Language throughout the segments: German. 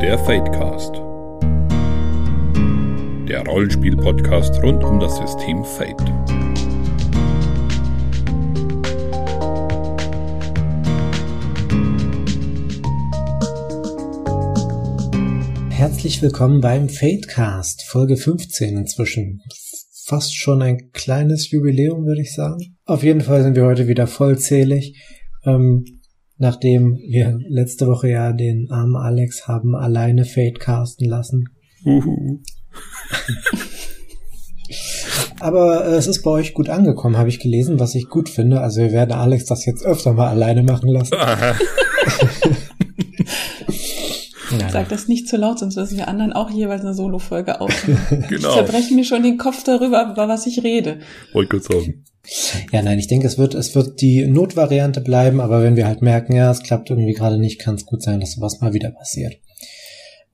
Der Fadecast. Der Rollenspiel-Podcast rund um das System Fate. Herzlich willkommen beim Fadecast, Folge 15 inzwischen. Fast schon ein kleines Jubiläum, würde ich sagen. Auf jeden Fall sind wir heute wieder vollzählig. Ähm, nachdem wir letzte Woche ja den armen Alex haben alleine Fate casten lassen. Uhu. Aber äh, es ist bei euch gut angekommen, habe ich gelesen, was ich gut finde. Also wir werden Alex das jetzt öfter mal alleine machen lassen. Sag das nicht zu laut, sonst müssen wir anderen auch jeweils eine Solo-Folge aufnehmen. genau. Ich zerbreche mir schon den Kopf darüber, über was ich rede. Wollte kurz sagen. Ja, nein, ich denke, es wird, es wird die Notvariante bleiben, aber wenn wir halt merken, ja, es klappt irgendwie gerade nicht, kann es gut sein, dass sowas mal wieder passiert.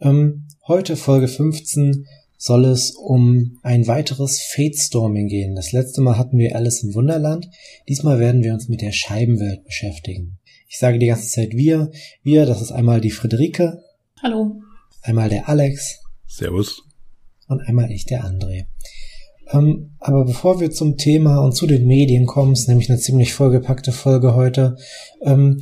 Ähm, heute Folge 15 soll es um ein weiteres Fate-Storming gehen. Das letzte Mal hatten wir Alice im Wunderland. Diesmal werden wir uns mit der Scheibenwelt beschäftigen. Ich sage die ganze Zeit wir. Wir, das ist einmal die Friederike. Hallo. Einmal der Alex. Servus. Und einmal ich, der André. Ähm, aber bevor wir zum Thema und zu den Medien kommen, ist nämlich eine ziemlich vollgepackte Folge heute, ähm,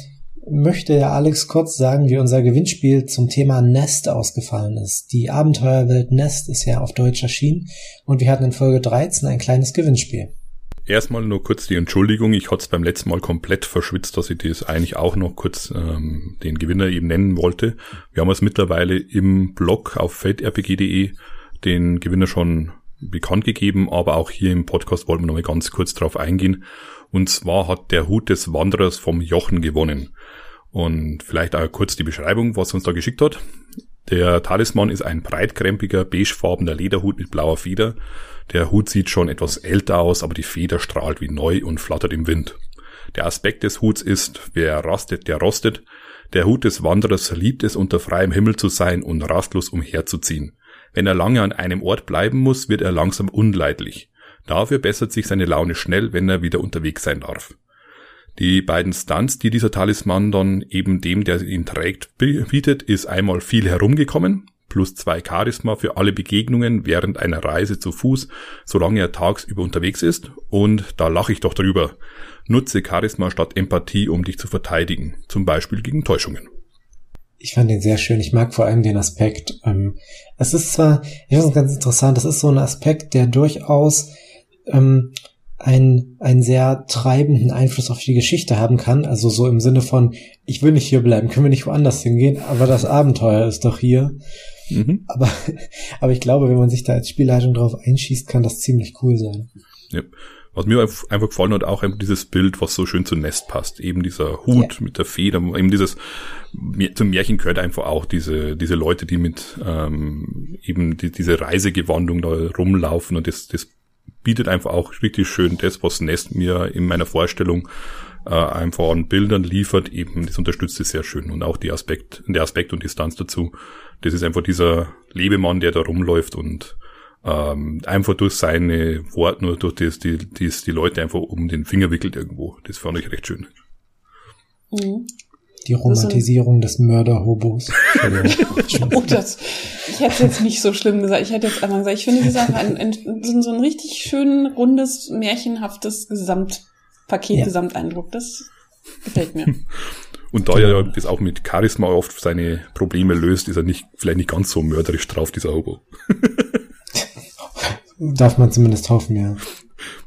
möchte der Alex kurz sagen, wie unser Gewinnspiel zum Thema Nest ausgefallen ist. Die Abenteuerwelt Nest ist ja auf Deutsch erschienen und wir hatten in Folge 13 ein kleines Gewinnspiel. Erstmal nur kurz die Entschuldigung, ich hatte es beim letzten Mal komplett verschwitzt, dass ich das eigentlich auch noch kurz ähm, den Gewinner eben nennen wollte. Wir haben es mittlerweile im Blog auf feldrpg.de den Gewinner schon bekannt gegeben, aber auch hier im Podcast wollten wir noch mal ganz kurz drauf eingehen. Und zwar hat der Hut des Wanderers vom Jochen gewonnen. Und vielleicht auch kurz die Beschreibung, was er uns da geschickt hat. Der Talisman ist ein breitkrempiger, beigefarbener Lederhut mit blauer Feder. Der Hut sieht schon etwas älter aus, aber die Feder strahlt wie neu und flattert im Wind. Der Aspekt des Huts ist, wer rastet, der rostet. Der Hut des Wanderers liebt es, unter freiem Himmel zu sein und rastlos umherzuziehen. Wenn er lange an einem Ort bleiben muss, wird er langsam unleidlich. Dafür bessert sich seine Laune schnell, wenn er wieder unterwegs sein darf. Die beiden Stunts, die dieser Talisman dann eben dem, der ihn trägt, bietet, ist einmal viel herumgekommen, plus zwei Charisma für alle Begegnungen während einer Reise zu Fuß, solange er tagsüber unterwegs ist, und da lache ich doch drüber. Nutze Charisma statt Empathie, um dich zu verteidigen, zum Beispiel gegen Täuschungen ich fand den sehr schön. Ich mag vor allem den Aspekt. Ähm, es ist zwar, ich finde es ganz interessant, das ist so ein Aspekt, der durchaus ähm, einen, einen sehr treibenden Einfluss auf die Geschichte haben kann. Also so im Sinne von, ich will nicht hier bleiben, können wir nicht woanders hingehen, aber das Abenteuer ist doch hier. Mhm. Aber, aber ich glaube, wenn man sich da als Spielleitung drauf einschießt, kann das ziemlich cool sein. Ja. Was mir einfach gefallen hat, auch dieses Bild, was so schön zu Nest passt. Eben dieser Hut ja. mit der Feder, eben dieses, zum Märchen gehört einfach auch diese, diese Leute, die mit ähm, eben die, diese Reisegewandung da rumlaufen und das, das bietet einfach auch richtig schön das, was Nest mir in meiner Vorstellung äh, einfach an Bildern liefert, eben das unterstützt es sehr schön und auch die Aspekt, der Aspekt und Distanz dazu. Das ist einfach dieser Lebemann, der da rumläuft und ähm, einfach durch seine Worte, nur durch das, die, das die Leute einfach um den Finger wickelt irgendwo. Das fand ich recht schön. Mhm. Die Romantisierung des Mörderhobos. oh, das, ich hätte es jetzt nicht so schlimm gesagt. Ich hätte jetzt einmal gesagt, ich finde diese Sache ein, ein, so ein richtig schön rundes, märchenhaftes Gesamtpaket, ja. Gesamteindruck. Das gefällt mir. Und da er das auch mit Charisma oft seine Probleme löst, ist er nicht, vielleicht nicht ganz so mörderisch drauf, dieser Hobo. Darf man zumindest hoffen, ja.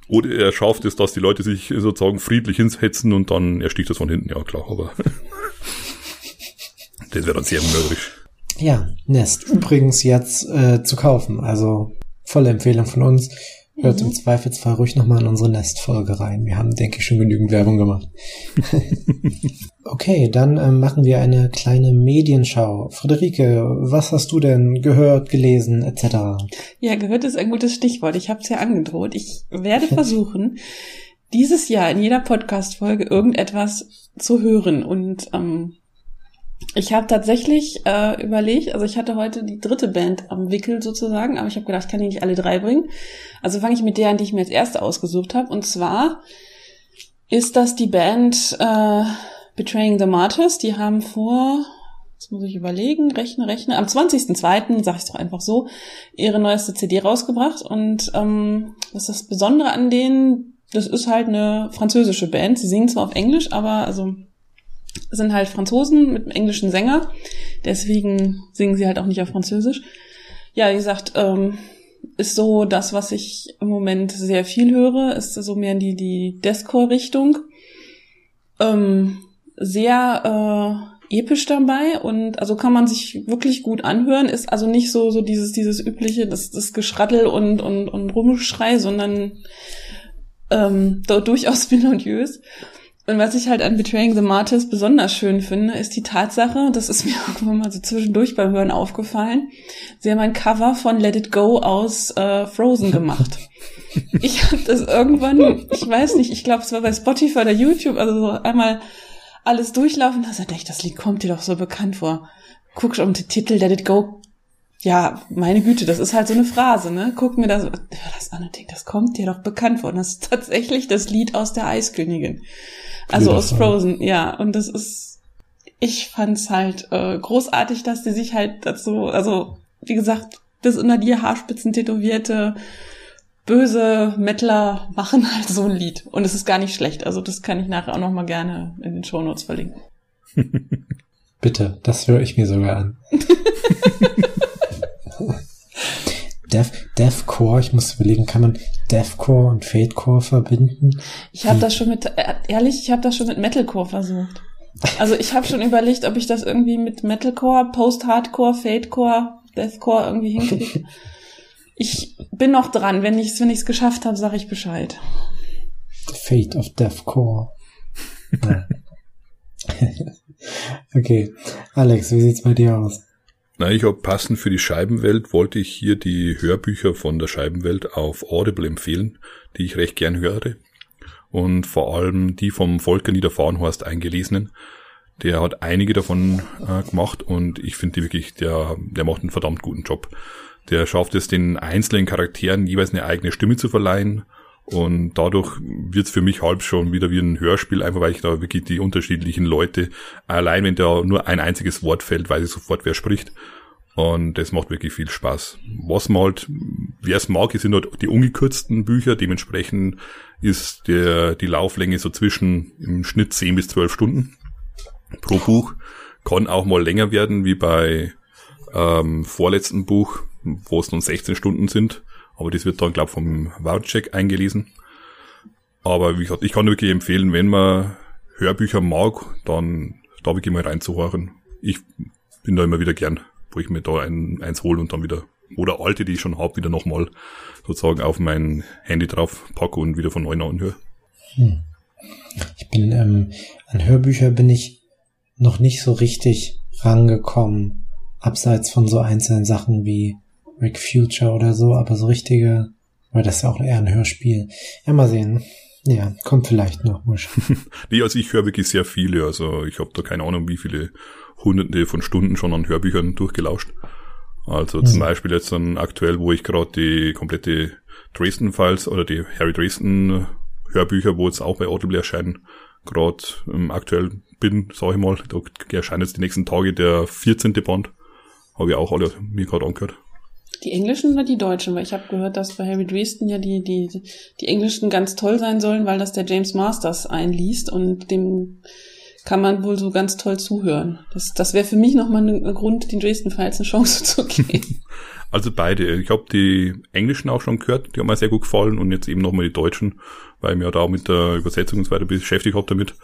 Oder er schafft es, dass die Leute sich sozusagen friedlich hinsetzen und dann ersticht das von hinten, ja klar, aber das wäre dann sehr mörderisch. Ja, Nest. Übrigens jetzt äh, zu kaufen, also volle Empfehlung von uns. Hört mhm. im Zweifelsfall ruhig nochmal in unsere Nest-Folge rein. Wir haben, denke ich, schon genügend Werbung gemacht. okay, dann ähm, machen wir eine kleine Medienschau. Friederike, was hast du denn gehört, gelesen, etc.? Ja, gehört ist ein gutes Stichwort. Ich habe es ja angedroht. Ich werde versuchen, dieses Jahr in jeder Podcast-Folge irgendetwas zu hören und ähm, ich habe tatsächlich äh, überlegt, also ich hatte heute die dritte Band am Wickel sozusagen, aber ich habe gedacht, ich kann die nicht alle drei bringen. Also fange ich mit der an, die ich mir als erste ausgesucht habe. Und zwar ist das die Band äh, Betraying the Martyrs. Die haben vor jetzt muss ich überlegen, rechne, rechne, am 20.02., sag ich doch einfach so, ihre neueste CD rausgebracht. Und ähm, was ist das Besondere an denen? Das ist halt eine französische Band. Sie singen zwar auf Englisch, aber also sind halt Franzosen mit einem englischen Sänger. Deswegen singen sie halt auch nicht auf Französisch. Ja, wie gesagt, ähm, ist so das, was ich im Moment sehr viel höre, ist so mehr in die, die Deathcore-Richtung. Ähm, sehr äh, episch dabei und also kann man sich wirklich gut anhören, ist also nicht so, so dieses, dieses übliche, das, das Geschrattel und, und, und Rumschrei, sondern ähm, durchaus melodiös. Und was ich halt an Betraying the Martyrs besonders schön finde, ist die Tatsache, das ist mir irgendwann mal so zwischendurch beim Hören aufgefallen, sie haben ein Cover von Let It Go aus äh, Frozen gemacht. ich habe das irgendwann, ich weiß nicht, ich glaube, es war bei Spotify oder YouTube, also so einmal alles durchlaufen, da dachte ich, das Lied kommt dir doch so bekannt vor. Guckst um den Titel Let It Go, ja, meine Güte, das ist halt so eine Phrase, ne? Guck mir das, hör das an und denk, das kommt dir doch bekannt vor. Und das ist tatsächlich das Lied aus der Eiskönigin. Also aus Frozen, ja. Und das ist, ich fand's halt äh, großartig, dass die sich halt dazu, also wie gesagt, bis unter die Haarspitzen tätowierte böse Mettler machen halt so ein Lied. Und es ist gar nicht schlecht. Also das kann ich nachher auch noch mal gerne in den Shownotes verlinken. Bitte, das höre ich mir sogar an. Death, Deathcore, ich muss überlegen, kann man Deathcore und Fadecore verbinden? Ich habe das schon mit, äh, ehrlich, ich habe das schon mit Metalcore versucht. Also ich habe schon überlegt, ob ich das irgendwie mit Metalcore, Post-Hardcore, Fadecore, Deathcore irgendwie hinkriege. Ich bin noch dran. Wenn ich es wenn ich's geschafft habe, sage ich Bescheid. Fate of Deathcore. okay. Alex, wie sieht's bei dir aus? Na, ich habe passend für die Scheibenwelt wollte ich hier die Hörbücher von der Scheibenwelt auf Audible empfehlen, die ich recht gern höre. Und vor allem die vom Volker Niederfahrenhorst eingelesenen. Der hat einige davon äh, gemacht und ich finde die wirklich, der, der macht einen verdammt guten Job. Der schafft es, den einzelnen Charakteren jeweils eine eigene Stimme zu verleihen. Und dadurch wird's für mich halb schon wieder wie ein Hörspiel, einfach weil ich da wirklich die unterschiedlichen Leute, allein wenn da nur ein einziges Wort fällt, weiß ich sofort, wer spricht. Und das macht wirklich viel Spaß. Was man halt, wer es mag, sind halt die ungekürzten Bücher. Dementsprechend ist der, die Lauflänge so zwischen im Schnitt 10 bis 12 Stunden pro Buch. Kann auch mal länger werden, wie bei ähm, vorletzten Buch, wo es nun 16 Stunden sind. Aber das wird dann, glaube ich, vom Voucheck eingelesen. Aber wie gesagt, ich kann wirklich empfehlen, wenn man Hörbücher mag, dann da wirklich mal reinzuhören. Ich bin da immer wieder gern, wo ich mir da ein, eins hole und dann wieder, oder alte, die ich schon habe, wieder nochmal sozusagen auf mein Handy drauf packe und wieder von neu anhöre. Hm. Ich bin, ähm, an Hörbücher bin ich noch nicht so richtig rangekommen, abseits von so einzelnen Sachen wie Rick Future oder so, aber so richtige, weil das ist ja auch eher ein Hörspiel. Ja, mal sehen. Ja, kommt vielleicht noch. Mal nee, also ich höre wirklich sehr viele. Also ich habe da keine Ahnung, wie viele hunderte von Stunden schon an Hörbüchern durchgelauscht. Also zum mhm. Beispiel jetzt dann aktuell, wo ich gerade die komplette Dresden-Files oder die Harry Dresden Hörbücher, wo jetzt auch bei Audible erscheinen, gerade ähm, aktuell bin, sage ich mal, da erscheint jetzt die nächsten Tage der 14. Band. Habe ich auch alle mir gerade angehört. Die englischen oder die deutschen? Weil ich habe gehört, dass bei Harry Dresden ja die, die, die englischen ganz toll sein sollen, weil das der James Masters einliest und dem kann man wohl so ganz toll zuhören. Das, das wäre für mich nochmal ein Grund, den Dresden Files eine Chance zu geben. Also beide. Ich habe die englischen auch schon gehört, die haben mir sehr gut gefallen und jetzt eben nochmal die deutschen, weil ich mir da auch mit der Übersetzung und so weiter beschäftigt habe damit.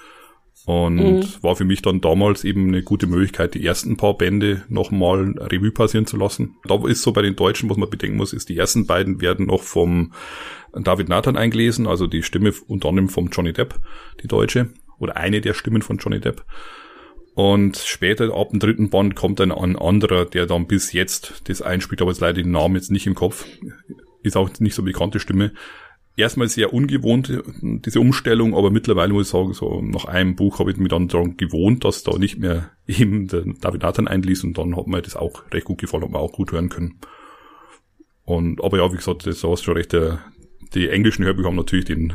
Und mhm. war für mich dann damals eben eine gute Möglichkeit, die ersten paar Bände nochmal Revue passieren zu lassen. Da ist so bei den Deutschen, was man bedenken muss, ist, die ersten beiden werden noch vom David Nathan eingelesen, also die Stimme unter anderem vom Johnny Depp, die Deutsche, oder eine der Stimmen von Johnny Depp. Und später, ab dem dritten Band, kommt dann ein anderer, der dann bis jetzt das einspielt, aber jetzt leider den Namen jetzt nicht im Kopf, ist auch nicht so bekannte Stimme, erstmal sehr ungewohnt, diese Umstellung, aber mittlerweile muss ich sagen, so nach einem Buch habe ich mich dann daran gewohnt, dass da nicht mehr eben der David Nathan einließ und dann hat mir das auch recht gut gefallen, hat man auch gut hören können. Und, aber ja, wie gesagt, das hast schon recht, der, die englischen Hörbücher haben natürlich den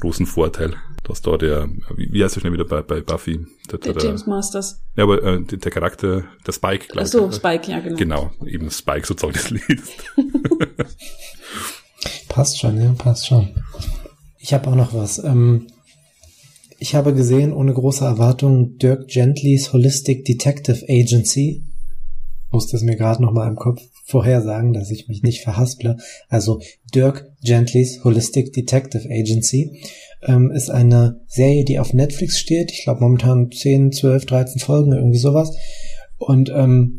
großen Vorteil, dass da der, wie, heißt er schnell wieder bei, bei Buffy? Der, der, der James Masters. Ja, aber äh, der, Charakter, der Spike, glaube ich. Ach so, Spike, ja, genau. Genau, eben Spike sozusagen das liest. passt schon, ja, passt schon. Ich habe auch noch was. Ähm, ich habe gesehen, ohne große Erwartungen, Dirk Gentlys Holistic Detective Agency. Musste es mir gerade noch mal im Kopf vorhersagen, dass ich mich nicht verhasple. Also Dirk Gentlys Holistic Detective Agency ähm, ist eine Serie, die auf Netflix steht. Ich glaube momentan 10, 12, 13 Folgen, irgendwie sowas. Und ähm,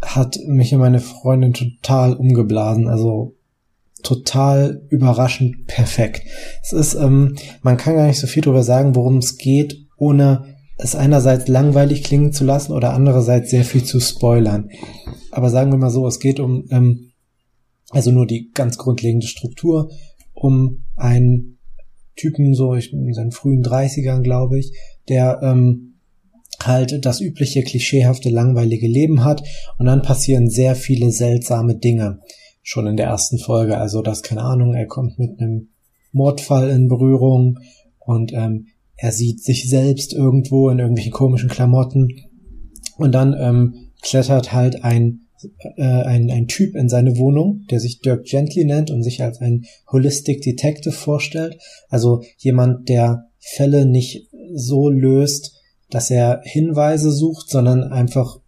hat mich und meine Freundin total umgeblasen. Also total überraschend perfekt. Es ist, ähm, man kann gar nicht so viel darüber sagen, worum es geht, ohne es einerseits langweilig klingen zu lassen oder andererseits sehr viel zu spoilern. Aber sagen wir mal so, es geht um, ähm, also nur die ganz grundlegende Struktur, um einen Typen, so ich, in seinen frühen 30ern, glaube ich, der ähm, halt das übliche klischeehafte langweilige Leben hat und dann passieren sehr viele seltsame Dinge schon in der ersten Folge. Also das, keine Ahnung, er kommt mit einem Mordfall in Berührung und ähm, er sieht sich selbst irgendwo in irgendwelchen komischen Klamotten und dann ähm, klettert halt ein, äh, ein, ein Typ in seine Wohnung, der sich Dirk Gently nennt und sich als ein Holistic Detective vorstellt. Also jemand, der Fälle nicht so löst, dass er Hinweise sucht, sondern einfach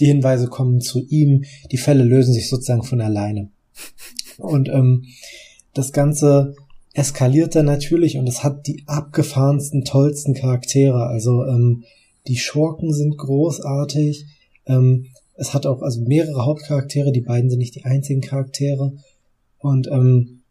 die Hinweise kommen zu ihm, die Fälle lösen sich sozusagen von alleine. Und ähm, das Ganze eskaliert dann natürlich und es hat die abgefahrensten, tollsten Charaktere. Also ähm, die Schurken sind großartig. Ähm, es hat auch also mehrere Hauptcharaktere, die beiden sind nicht die einzigen Charaktere. Und ähm,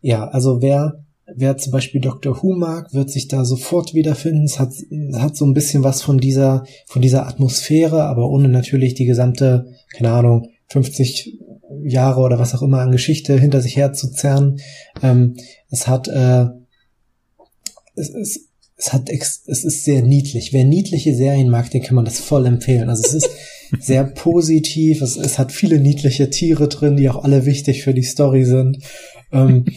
ja, also wer wer zum Beispiel Dr. Who mag, wird sich da sofort wiederfinden. Es hat, hat so ein bisschen was von dieser, von dieser Atmosphäre, aber ohne natürlich die gesamte, keine Ahnung, 50 Jahre oder was auch immer an Geschichte hinter sich herzuzerren. Ähm, es hat, äh, es, es, es hat, ex es ist sehr niedlich. Wer niedliche Serien mag, den kann man das voll empfehlen. Also es ist sehr positiv. Es, es hat viele niedliche Tiere drin, die auch alle wichtig für die Story sind. Ähm,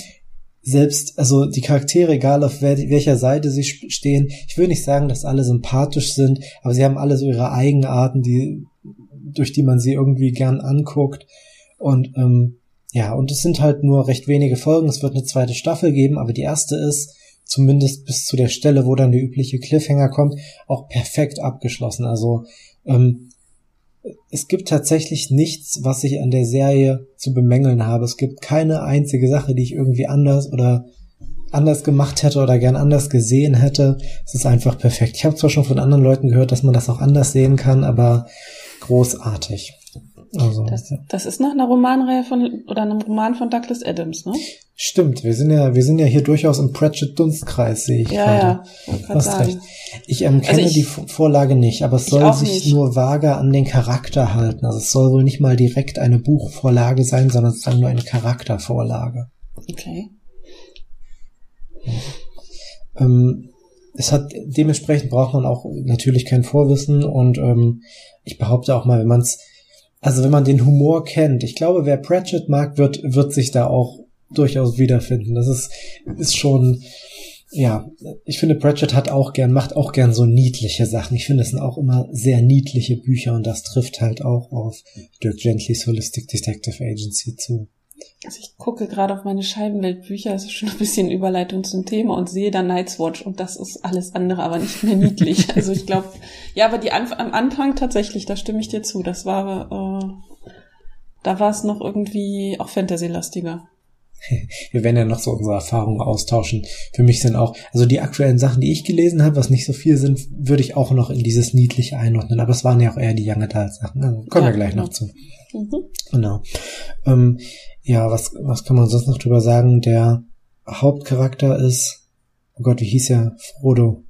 selbst, also die Charaktere, egal auf wer, welcher Seite sie stehen, ich will nicht sagen, dass alle sympathisch sind, aber sie haben alle so ihre Eigenarten, die, durch die man sie irgendwie gern anguckt. Und ähm, ja, und es sind halt nur recht wenige Folgen. Es wird eine zweite Staffel geben, aber die erste ist zumindest bis zu der Stelle, wo dann der übliche Cliffhanger kommt, auch perfekt abgeschlossen. Also ähm, es gibt tatsächlich nichts, was ich an der Serie zu bemängeln habe. Es gibt keine einzige Sache, die ich irgendwie anders oder anders gemacht hätte oder gern anders gesehen hätte. Es ist einfach perfekt. Ich habe zwar schon von anderen Leuten gehört, dass man das auch anders sehen kann, aber großartig. Also, das, ja. das ist nach einer Romanreihe von oder einem Roman von Douglas Adams, ne? Stimmt, wir sind ja, wir sind ja hier durchaus im Pratchett-Dunstkreis, sehe ich ja, gerade. Ja, Hast recht. Ich ähm, kenne also ich, die Vorlage nicht, aber es soll sich nicht. nur vage an den Charakter halten. Also es soll wohl nicht mal direkt eine Buchvorlage sein, sondern es nur eine Charaktervorlage. Okay. Ja. Ähm, es hat dementsprechend braucht man auch natürlich kein Vorwissen und ähm, ich behaupte auch mal, wenn man es also wenn man den Humor kennt, ich glaube, wer Pratchett mag, wird, wird sich da auch durchaus wiederfinden. Das ist, ist schon, ja, ich finde, Pratchett hat auch gern, macht auch gern so niedliche Sachen. Ich finde, es sind auch immer sehr niedliche Bücher und das trifft halt auch auf Dirk Gentlys Holistic Detective Agency zu. Also ich gucke gerade auf meine Scheibenweltbücher, das ist schon ein bisschen Überleitung zum Thema und sehe da Night's Watch und das ist alles andere, aber nicht mehr niedlich. Also ich glaube, ja, aber die Anf am Anfang tatsächlich, da stimme ich dir zu. Das war, äh, da war es noch irgendwie auch Fantasy-lastiger. Wir werden ja noch so unsere Erfahrungen austauschen. Für mich sind auch, also die aktuellen Sachen, die ich gelesen habe, was nicht so viel sind, würde ich auch noch in dieses Niedliche einordnen. Aber es waren ja auch eher die Young Adult Sachen. Also kommen ja, wir gleich genau. noch zu. Mhm. Genau. Ähm, ja, was, was kann man sonst noch drüber sagen? Der Hauptcharakter ist, oh Gott, wie hieß er? Frodo.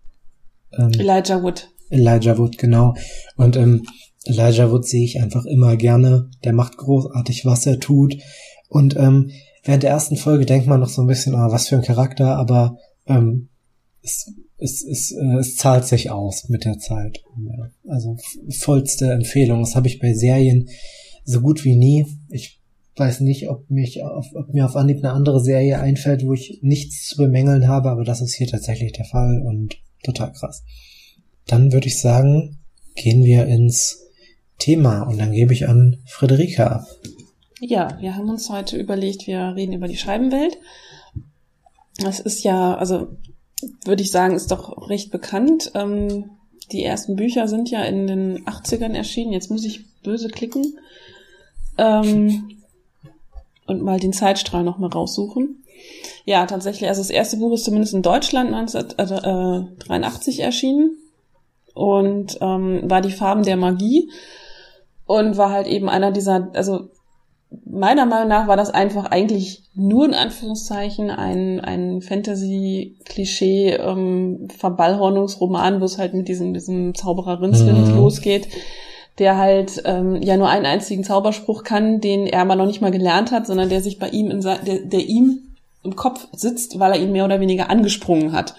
Ähm, Elijah Wood. Elijah Wood, genau. Und ähm, Elijah Wood sehe ich einfach immer gerne. Der macht großartig, was er tut. Und ähm, während der ersten Folge denkt man noch so ein bisschen, oh, was für ein Charakter, aber ähm, es, es, es, äh, es zahlt sich aus mit der Zeit. Also vollste Empfehlung. Das habe ich bei Serien so gut wie nie. Ich weiß nicht, ob mich auf, ob mir auf Anhieb eine andere Serie einfällt, wo ich nichts zu bemängeln habe, aber das ist hier tatsächlich der Fall und total krass. Dann würde ich sagen, gehen wir ins Thema und dann gebe ich an Friederike ab. Ja, wir haben uns heute überlegt, wir reden über die Scheibenwelt. Das ist ja, also würde ich sagen, ist doch recht bekannt. Ähm, die ersten Bücher sind ja in den 80ern erschienen. Jetzt muss ich böse klicken. Ähm, und mal den Zeitstrahl nochmal raussuchen. Ja, tatsächlich, also das erste Buch ist zumindest in Deutschland 1983 äh, erschienen und ähm, war die Farben der Magie und war halt eben einer dieser, also meiner Meinung nach war das einfach eigentlich nur in Anführungszeichen ein, ein Fantasy-Klischee, ähm, Verballhornungsroman, wo es halt mit diesem, diesem Zauberer Rinzwind mhm. losgeht, der halt ähm, ja nur einen einzigen Zauberspruch kann, den er aber noch nicht mal gelernt hat, sondern der sich bei ihm in der, der ihm im Kopf sitzt, weil er ihn mehr oder weniger angesprungen hat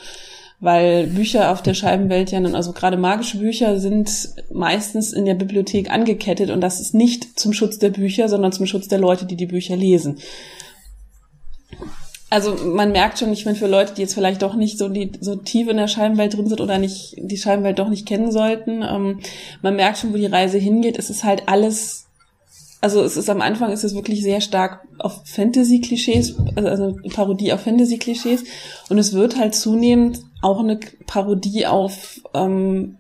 weil Bücher auf der Scheibenwelt ja, also gerade magische Bücher sind meistens in der Bibliothek angekettet und das ist nicht zum Schutz der Bücher, sondern zum Schutz der Leute, die die Bücher lesen. Also man merkt schon, ich meine, für Leute, die jetzt vielleicht doch nicht so, die, so tief in der Scheibenwelt drin sind oder nicht die Scheibenwelt doch nicht kennen sollten, ähm, man merkt schon, wo die Reise hingeht. Es ist halt alles also es ist am Anfang ist es wirklich sehr stark auf Fantasy-Klischees, also Parodie auf Fantasy-Klischees und es wird halt zunehmend auch eine Parodie auf ähm,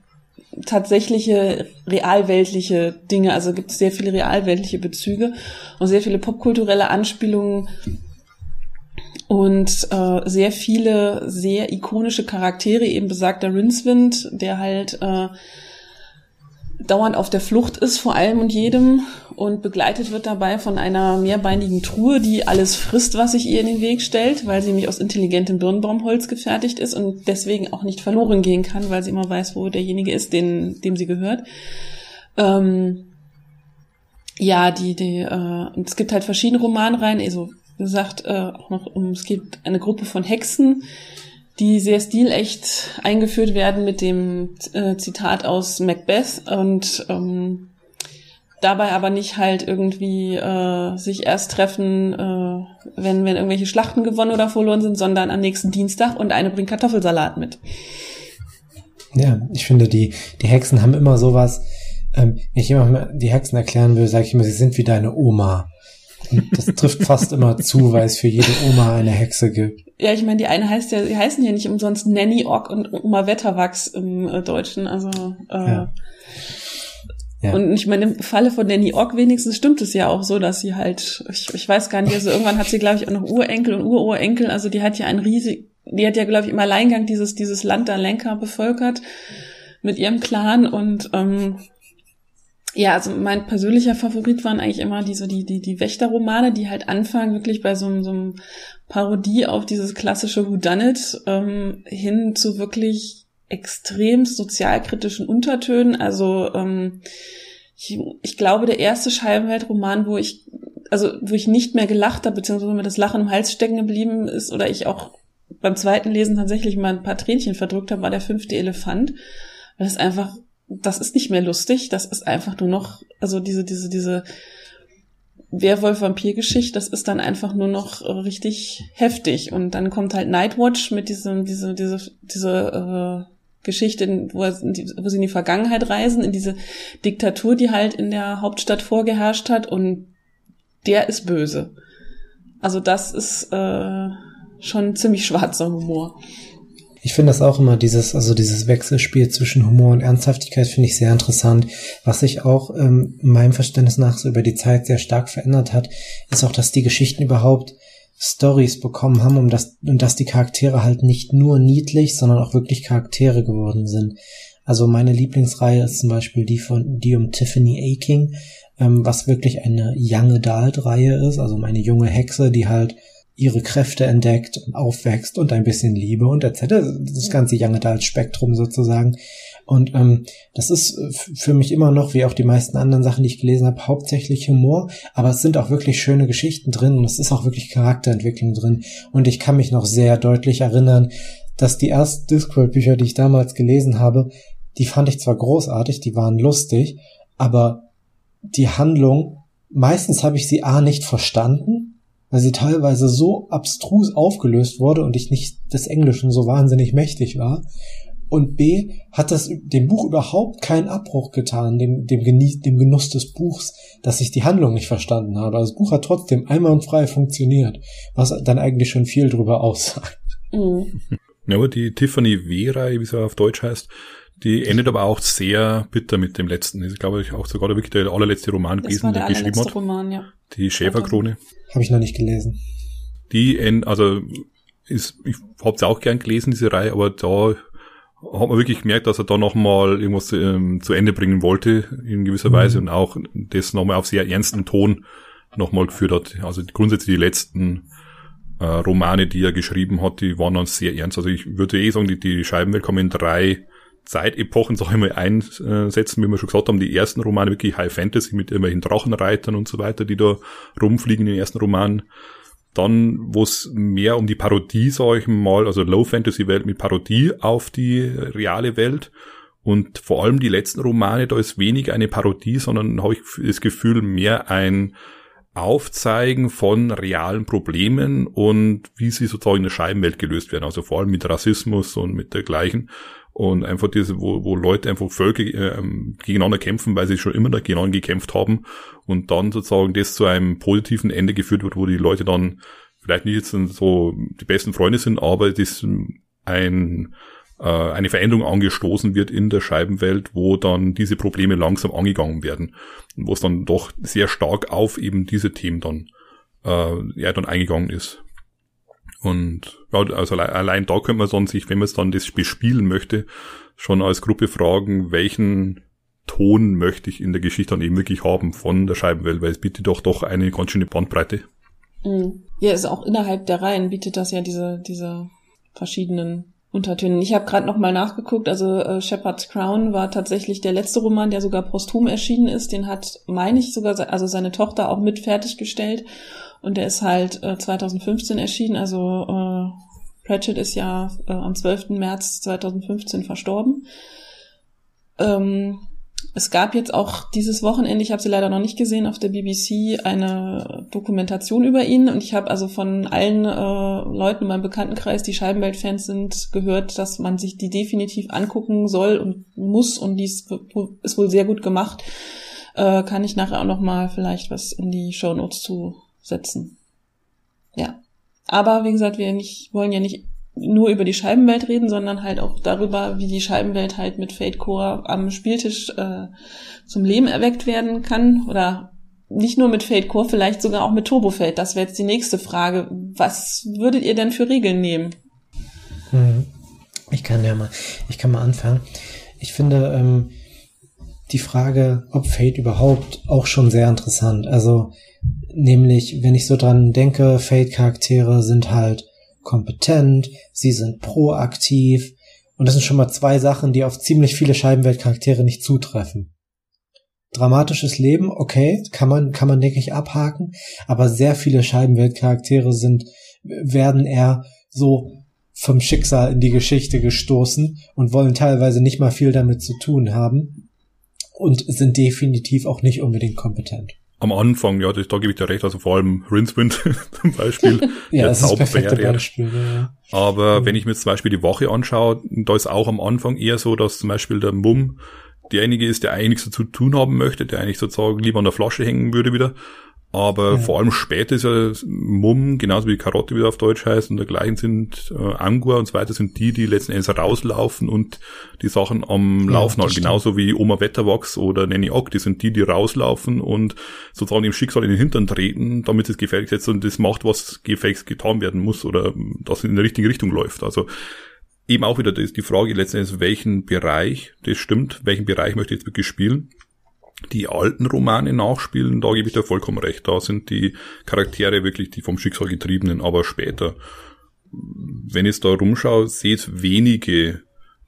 tatsächliche realweltliche Dinge. Also gibt es sehr viele realweltliche Bezüge und sehr viele popkulturelle Anspielungen und äh, sehr viele sehr ikonische Charaktere, eben besagter Rincewind, der halt äh, dauernd auf der Flucht ist vor allem und jedem und begleitet wird dabei von einer mehrbeinigen Truhe, die alles frisst, was sich ihr in den Weg stellt, weil sie nämlich aus intelligentem Birnbaumholz gefertigt ist und deswegen auch nicht verloren gehen kann, weil sie immer weiß, wo derjenige ist, den, dem sie gehört. Ähm, ja, die, die, äh, es gibt halt verschiedene Romanreihen, also gesagt, äh, auch noch, um, es gibt eine Gruppe von Hexen, die sehr stilecht eingeführt werden mit dem äh, Zitat aus Macbeth und ähm, dabei aber nicht halt irgendwie äh, sich erst treffen, äh, wenn, wenn irgendwelche Schlachten gewonnen oder verloren sind, sondern am nächsten Dienstag und eine bringt Kartoffelsalat mit. Ja, ich finde, die, die Hexen haben immer sowas, ähm, wenn ich immer die Hexen erklären will, sage ich immer, sie sind wie deine Oma. Das trifft fast immer zu, weil es für jede Oma eine Hexe gibt. Ja, ich meine, die eine heißt ja, die heißen ja nicht umsonst Nanny Ock und Oma Wetterwachs im äh, Deutschen. Also äh, ja. Ja. Und ich meine, im Falle von Nanny Ock wenigstens stimmt es ja auch so, dass sie halt, ich, ich weiß gar nicht, also irgendwann hat sie, glaube ich, auch noch Urenkel und Ururenkel, also die hat ja ein riesig, die hat ja, glaube ich, im Alleingang dieses, dieses Land der Lenker bevölkert mit ihrem Clan und ähm, ja, also mein persönlicher Favorit waren eigentlich immer diese, die, die, die Wächterromane, die halt anfangen wirklich bei so, einem so einem Parodie auf dieses klassische Whodunit ähm, hin zu wirklich extrem sozialkritischen Untertönen. Also ähm, ich, ich glaube, der erste Scheibenweltroman, wo ich, also wo ich nicht mehr gelacht habe, beziehungsweise mir das Lachen im Hals stecken geblieben ist, oder ich auch beim zweiten Lesen tatsächlich mal ein paar Tränchen verdrückt habe, war der fünfte Elefant. Weil es einfach das ist nicht mehr lustig, das ist einfach nur noch, also diese, diese, diese Werwolf-Vampir-Geschichte, das ist dann einfach nur noch richtig heftig. Und dann kommt halt Nightwatch mit diesem, diese, diese, diese äh, Geschichte, wo, wo sie in die Vergangenheit reisen, in diese Diktatur, die halt in der Hauptstadt vorgeherrscht hat und der ist böse. Also das ist äh, schon ziemlich schwarzer Humor. Ich finde das auch immer dieses, also dieses Wechselspiel zwischen Humor und Ernsthaftigkeit finde ich sehr interessant. Was sich auch ähm, meinem Verständnis nach so über die Zeit sehr stark verändert hat, ist auch, dass die Geschichten überhaupt Stories bekommen haben, um das, und dass die Charaktere halt nicht nur niedlich, sondern auch wirklich Charaktere geworden sind. Also meine Lieblingsreihe ist zum Beispiel die von, die um Tiffany Aking, ähm, was wirklich eine Young Adult Reihe ist, also meine junge Hexe, die halt ihre Kräfte entdeckt und aufwächst und ein bisschen Liebe und etc. Das ganze Young Adult Spektrum sozusagen. Und ähm, das ist für mich immer noch, wie auch die meisten anderen Sachen, die ich gelesen habe, hauptsächlich Humor, aber es sind auch wirklich schöne Geschichten drin und es ist auch wirklich Charakterentwicklung drin. Und ich kann mich noch sehr deutlich erinnern, dass die ersten Discworld-Bücher, die ich damals gelesen habe, die fand ich zwar großartig, die waren lustig, aber die Handlung meistens habe ich sie A nicht verstanden, weil sie teilweise so abstrus aufgelöst wurde und ich nicht des Englischen so wahnsinnig mächtig war. Und B hat das dem Buch überhaupt keinen Abbruch getan, dem, dem, Genieß, dem Genuss des Buchs, dass ich die Handlung nicht verstanden habe. Also das Buch hat trotzdem einwandfrei funktioniert, was dann eigentlich schon viel drüber aussagt. Mhm. Ja, aber die Tiffany W-Reihe, wie sie auf Deutsch heißt, die endet aber auch sehr bitter mit dem letzten. Das ist, glaube ich, auch sogar wirklich der allerletzte Roman das gewesen, der, der geschrieben hat. Roman, ja. Die Schäferkrone. Habe ich noch nicht gelesen. Die, end, also ist, ich habe es auch gern gelesen, diese Reihe, aber da hat man wirklich gemerkt, dass er da nochmal irgendwas ähm, zu Ende bringen wollte, in gewisser mhm. Weise, und auch das nochmal auf sehr ernsten Ton nochmal geführt hat. Also grundsätzlich die letzten äh, Romane, die er geschrieben hat, die waren dann sehr ernst. Also ich würde eh sagen, die, die Scheibenwelt man in drei Zeitepochen, sag ich mal, einsetzen, wie wir schon gesagt haben. Die ersten Romane wirklich High Fantasy mit immerhin Drachenreitern und so weiter, die da rumfliegen in den ersten Romanen. Dann, wo es mehr um die Parodie, sag ich mal, also Low Fantasy Welt mit Parodie auf die reale Welt. Und vor allem die letzten Romane, da ist weniger eine Parodie, sondern habe ich das Gefühl, mehr ein Aufzeigen von realen Problemen und wie sie sozusagen in der Scheibenwelt gelöst werden. Also vor allem mit Rassismus und mit dergleichen. Und einfach diese, wo, wo Leute einfach Völker äh, gegeneinander kämpfen, weil sie schon immer gegeneinander gekämpft haben und dann sozusagen das zu einem positiven Ende geführt wird, wo die Leute dann vielleicht nicht jetzt so die besten Freunde sind, aber ist ein äh, eine Veränderung angestoßen wird in der Scheibenwelt, wo dann diese Probleme langsam angegangen werden, wo es dann doch sehr stark auf eben diese Themen dann äh, ja dann eingegangen ist. Und ja, also allein da könnte man dann sich, wenn man es dann das bespielen möchte, schon als Gruppe fragen, welchen Ton möchte ich in der Geschichte dann eben wirklich haben von der Scheibenwelt, weil es bietet doch doch eine ganz schöne Bandbreite. Mhm. Ja, ist auch innerhalb der Reihen bietet das ja diese, diese verschiedenen Untertöne. Ich habe gerade noch mal nachgeguckt, also äh, Shepard's Crown war tatsächlich der letzte Roman, der sogar posthum erschienen ist. Den hat, meine ich, sogar also seine Tochter auch mit fertiggestellt. Und der ist halt äh, 2015 erschienen, also äh, Pratchett ist ja äh, am 12. März 2015 verstorben. Ähm, es gab jetzt auch dieses Wochenende, ich habe sie leider noch nicht gesehen, auf der BBC eine Dokumentation über ihn. Und ich habe also von allen äh, Leuten in meinem Bekanntenkreis, die Scheibenwelt-Fans sind, gehört, dass man sich die definitiv angucken soll und muss. Und dies ist wohl sehr gut gemacht. Äh, kann ich nachher auch noch mal vielleicht was in die Show Notes zu. Ja. Aber wie gesagt, wir nicht, wollen ja nicht nur über die Scheibenwelt reden, sondern halt auch darüber, wie die Scheibenwelt halt mit Fate Core am Spieltisch äh, zum Leben erweckt werden kann. Oder nicht nur mit Fate Core, vielleicht sogar auch mit Turbo Fate. Das wäre jetzt die nächste Frage. Was würdet ihr denn für Regeln nehmen? Hm. Ich kann ja mal, ich kann mal anfangen. Ich finde ähm, die Frage, ob Fate überhaupt auch schon sehr interessant. Also Nämlich, wenn ich so dran denke, Fate-Charaktere sind halt kompetent, sie sind proaktiv. Und das sind schon mal zwei Sachen, die auf ziemlich viele Scheibenwelt-Charaktere nicht zutreffen. Dramatisches Leben, okay, kann man, kann man, denke ich, abhaken, aber sehr viele Scheibenwelt-Charaktere sind, werden eher so vom Schicksal in die Geschichte gestoßen und wollen teilweise nicht mal viel damit zu tun haben und sind definitiv auch nicht unbedingt kompetent am Anfang, ja, das, da gebe ich dir recht, also vor allem Rincewind zum Beispiel. ja, das ist perfekte Beispiel, ja. Aber mhm. wenn ich mir zum Beispiel die Woche anschaue, da ist auch am Anfang eher so, dass zum Beispiel der Mumm derjenige ist, der eigentlich nichts zu tun haben möchte, der eigentlich sozusagen lieber an der Flasche hängen würde wieder. Aber ja. vor allem später ist ja Mumm, genauso wie Karotte wieder auf Deutsch heißt und dergleichen sind äh, Angua und so weiter sind die, die letzten Endes rauslaufen und die Sachen am ja, Laufen halten. Genauso wie Oma Wetterwachs oder Nanny Ock, die sind die, die rauslaufen und sozusagen dem Schicksal in den Hintern treten, damit es gefährlich setzt und das macht, was gefälligst getan werden muss oder das in die richtige Richtung läuft. Also eben auch wieder die Frage letzten Endes, welchen Bereich, das stimmt, welchen Bereich möchte ich jetzt wirklich spielen die alten Romane nachspielen, da gebe ich dir vollkommen recht. Da sind die Charaktere wirklich die vom Schicksal getriebenen, aber später. Wenn ich da rumschaue, ich wenige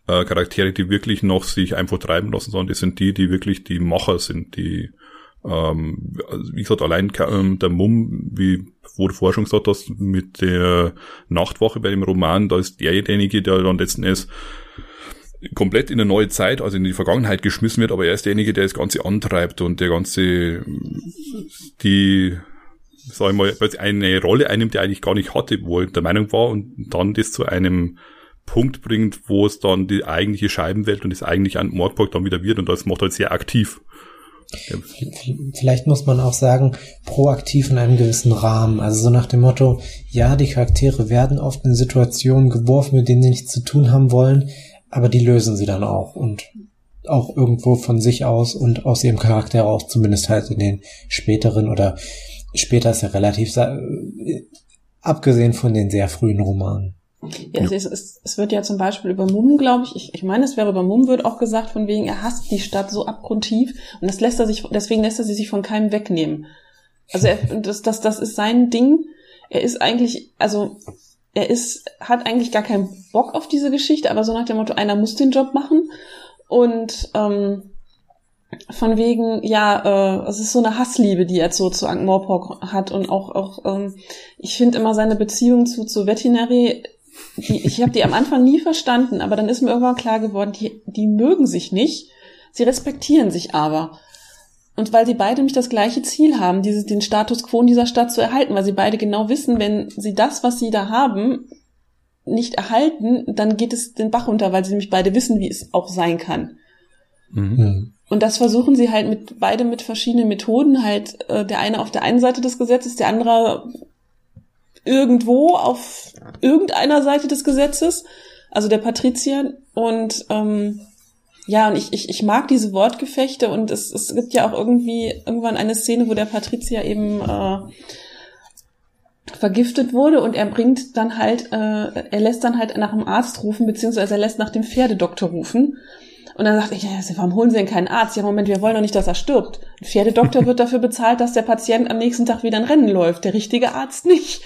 äh, Charaktere, die wirklich noch sich einfach treiben lassen, sondern das sind die, die wirklich die Macher sind, die ähm, wie gesagt, allein ähm, der Mumm, wie wo du vorher schon gesagt hast, mit der Nachtwache bei dem Roman, da ist derjenige, der dann letzten Endes komplett in eine neue Zeit, also in die Vergangenheit geschmissen wird, aber er ist derjenige, der das Ganze antreibt und der ganze, die, sag ich mal, eine Rolle einnimmt, die er eigentlich gar nicht hatte, wo er der Meinung war und dann das zu einem Punkt bringt, wo es dann die eigentliche Scheibenwelt und das eigentliche Mordburg dann wieder wird und das macht halt sehr aktiv. Vielleicht muss man auch sagen, proaktiv in einem gewissen Rahmen. Also so nach dem Motto, ja, die Charaktere werden oft in Situationen geworfen, mit denen sie nichts zu tun haben wollen, aber die lösen sie dann auch und auch irgendwo von sich aus und aus ihrem Charakter heraus, zumindest halt in den späteren oder später ist ja relativ, abgesehen von den sehr frühen Romanen. Ja, ja. Es, es, es, wird ja zum Beispiel über Mumm, glaube ich, ich, ich meine, es wäre über Mumm wird auch gesagt, von wegen, er hasst die Stadt so abgrundtief und das lässt er sich, deswegen lässt er sie sich von keinem wegnehmen. Also er, das, das, das ist sein Ding. Er ist eigentlich, also er ist, hat eigentlich gar keinen Bock auf diese Geschichte, aber so nach dem Motto, einer muss den Job machen. Und ähm, von wegen, ja, äh, es ist so eine Hassliebe, die er so zu Ankh-Morpork hat und auch, auch ähm, ich finde immer seine Beziehung zu, zu Veterinary die, ich habe die am Anfang nie verstanden, aber dann ist mir irgendwann klar geworden, die, die mögen sich nicht, sie respektieren sich aber. Und weil sie beide nämlich das gleiche Ziel haben, dieses, den Status quo in dieser Stadt zu erhalten, weil sie beide genau wissen, wenn sie das, was sie da haben, nicht erhalten, dann geht es den Bach runter, weil sie nämlich beide wissen, wie es auch sein kann. Mhm. Und das versuchen sie halt mit beide mit verschiedenen Methoden, halt äh, der eine auf der einen Seite des Gesetzes, der andere irgendwo auf irgendeiner Seite des Gesetzes, also der Patrizier. Und ähm, ja, und ich, ich, ich mag diese Wortgefechte und es, es gibt ja auch irgendwie irgendwann eine Szene, wo der Patrizier eben äh, vergiftet wurde und er bringt dann halt, äh, er lässt dann halt nach dem Arzt rufen, beziehungsweise er lässt nach dem Pferdedoktor rufen. Und dann sagte ich, ja, warum holen Sie denn keinen Arzt? Ja, Moment, wir wollen doch nicht, dass er stirbt. Ein Pferdedoktor wird dafür bezahlt, dass der Patient am nächsten Tag wieder ein Rennen läuft, der richtige Arzt nicht.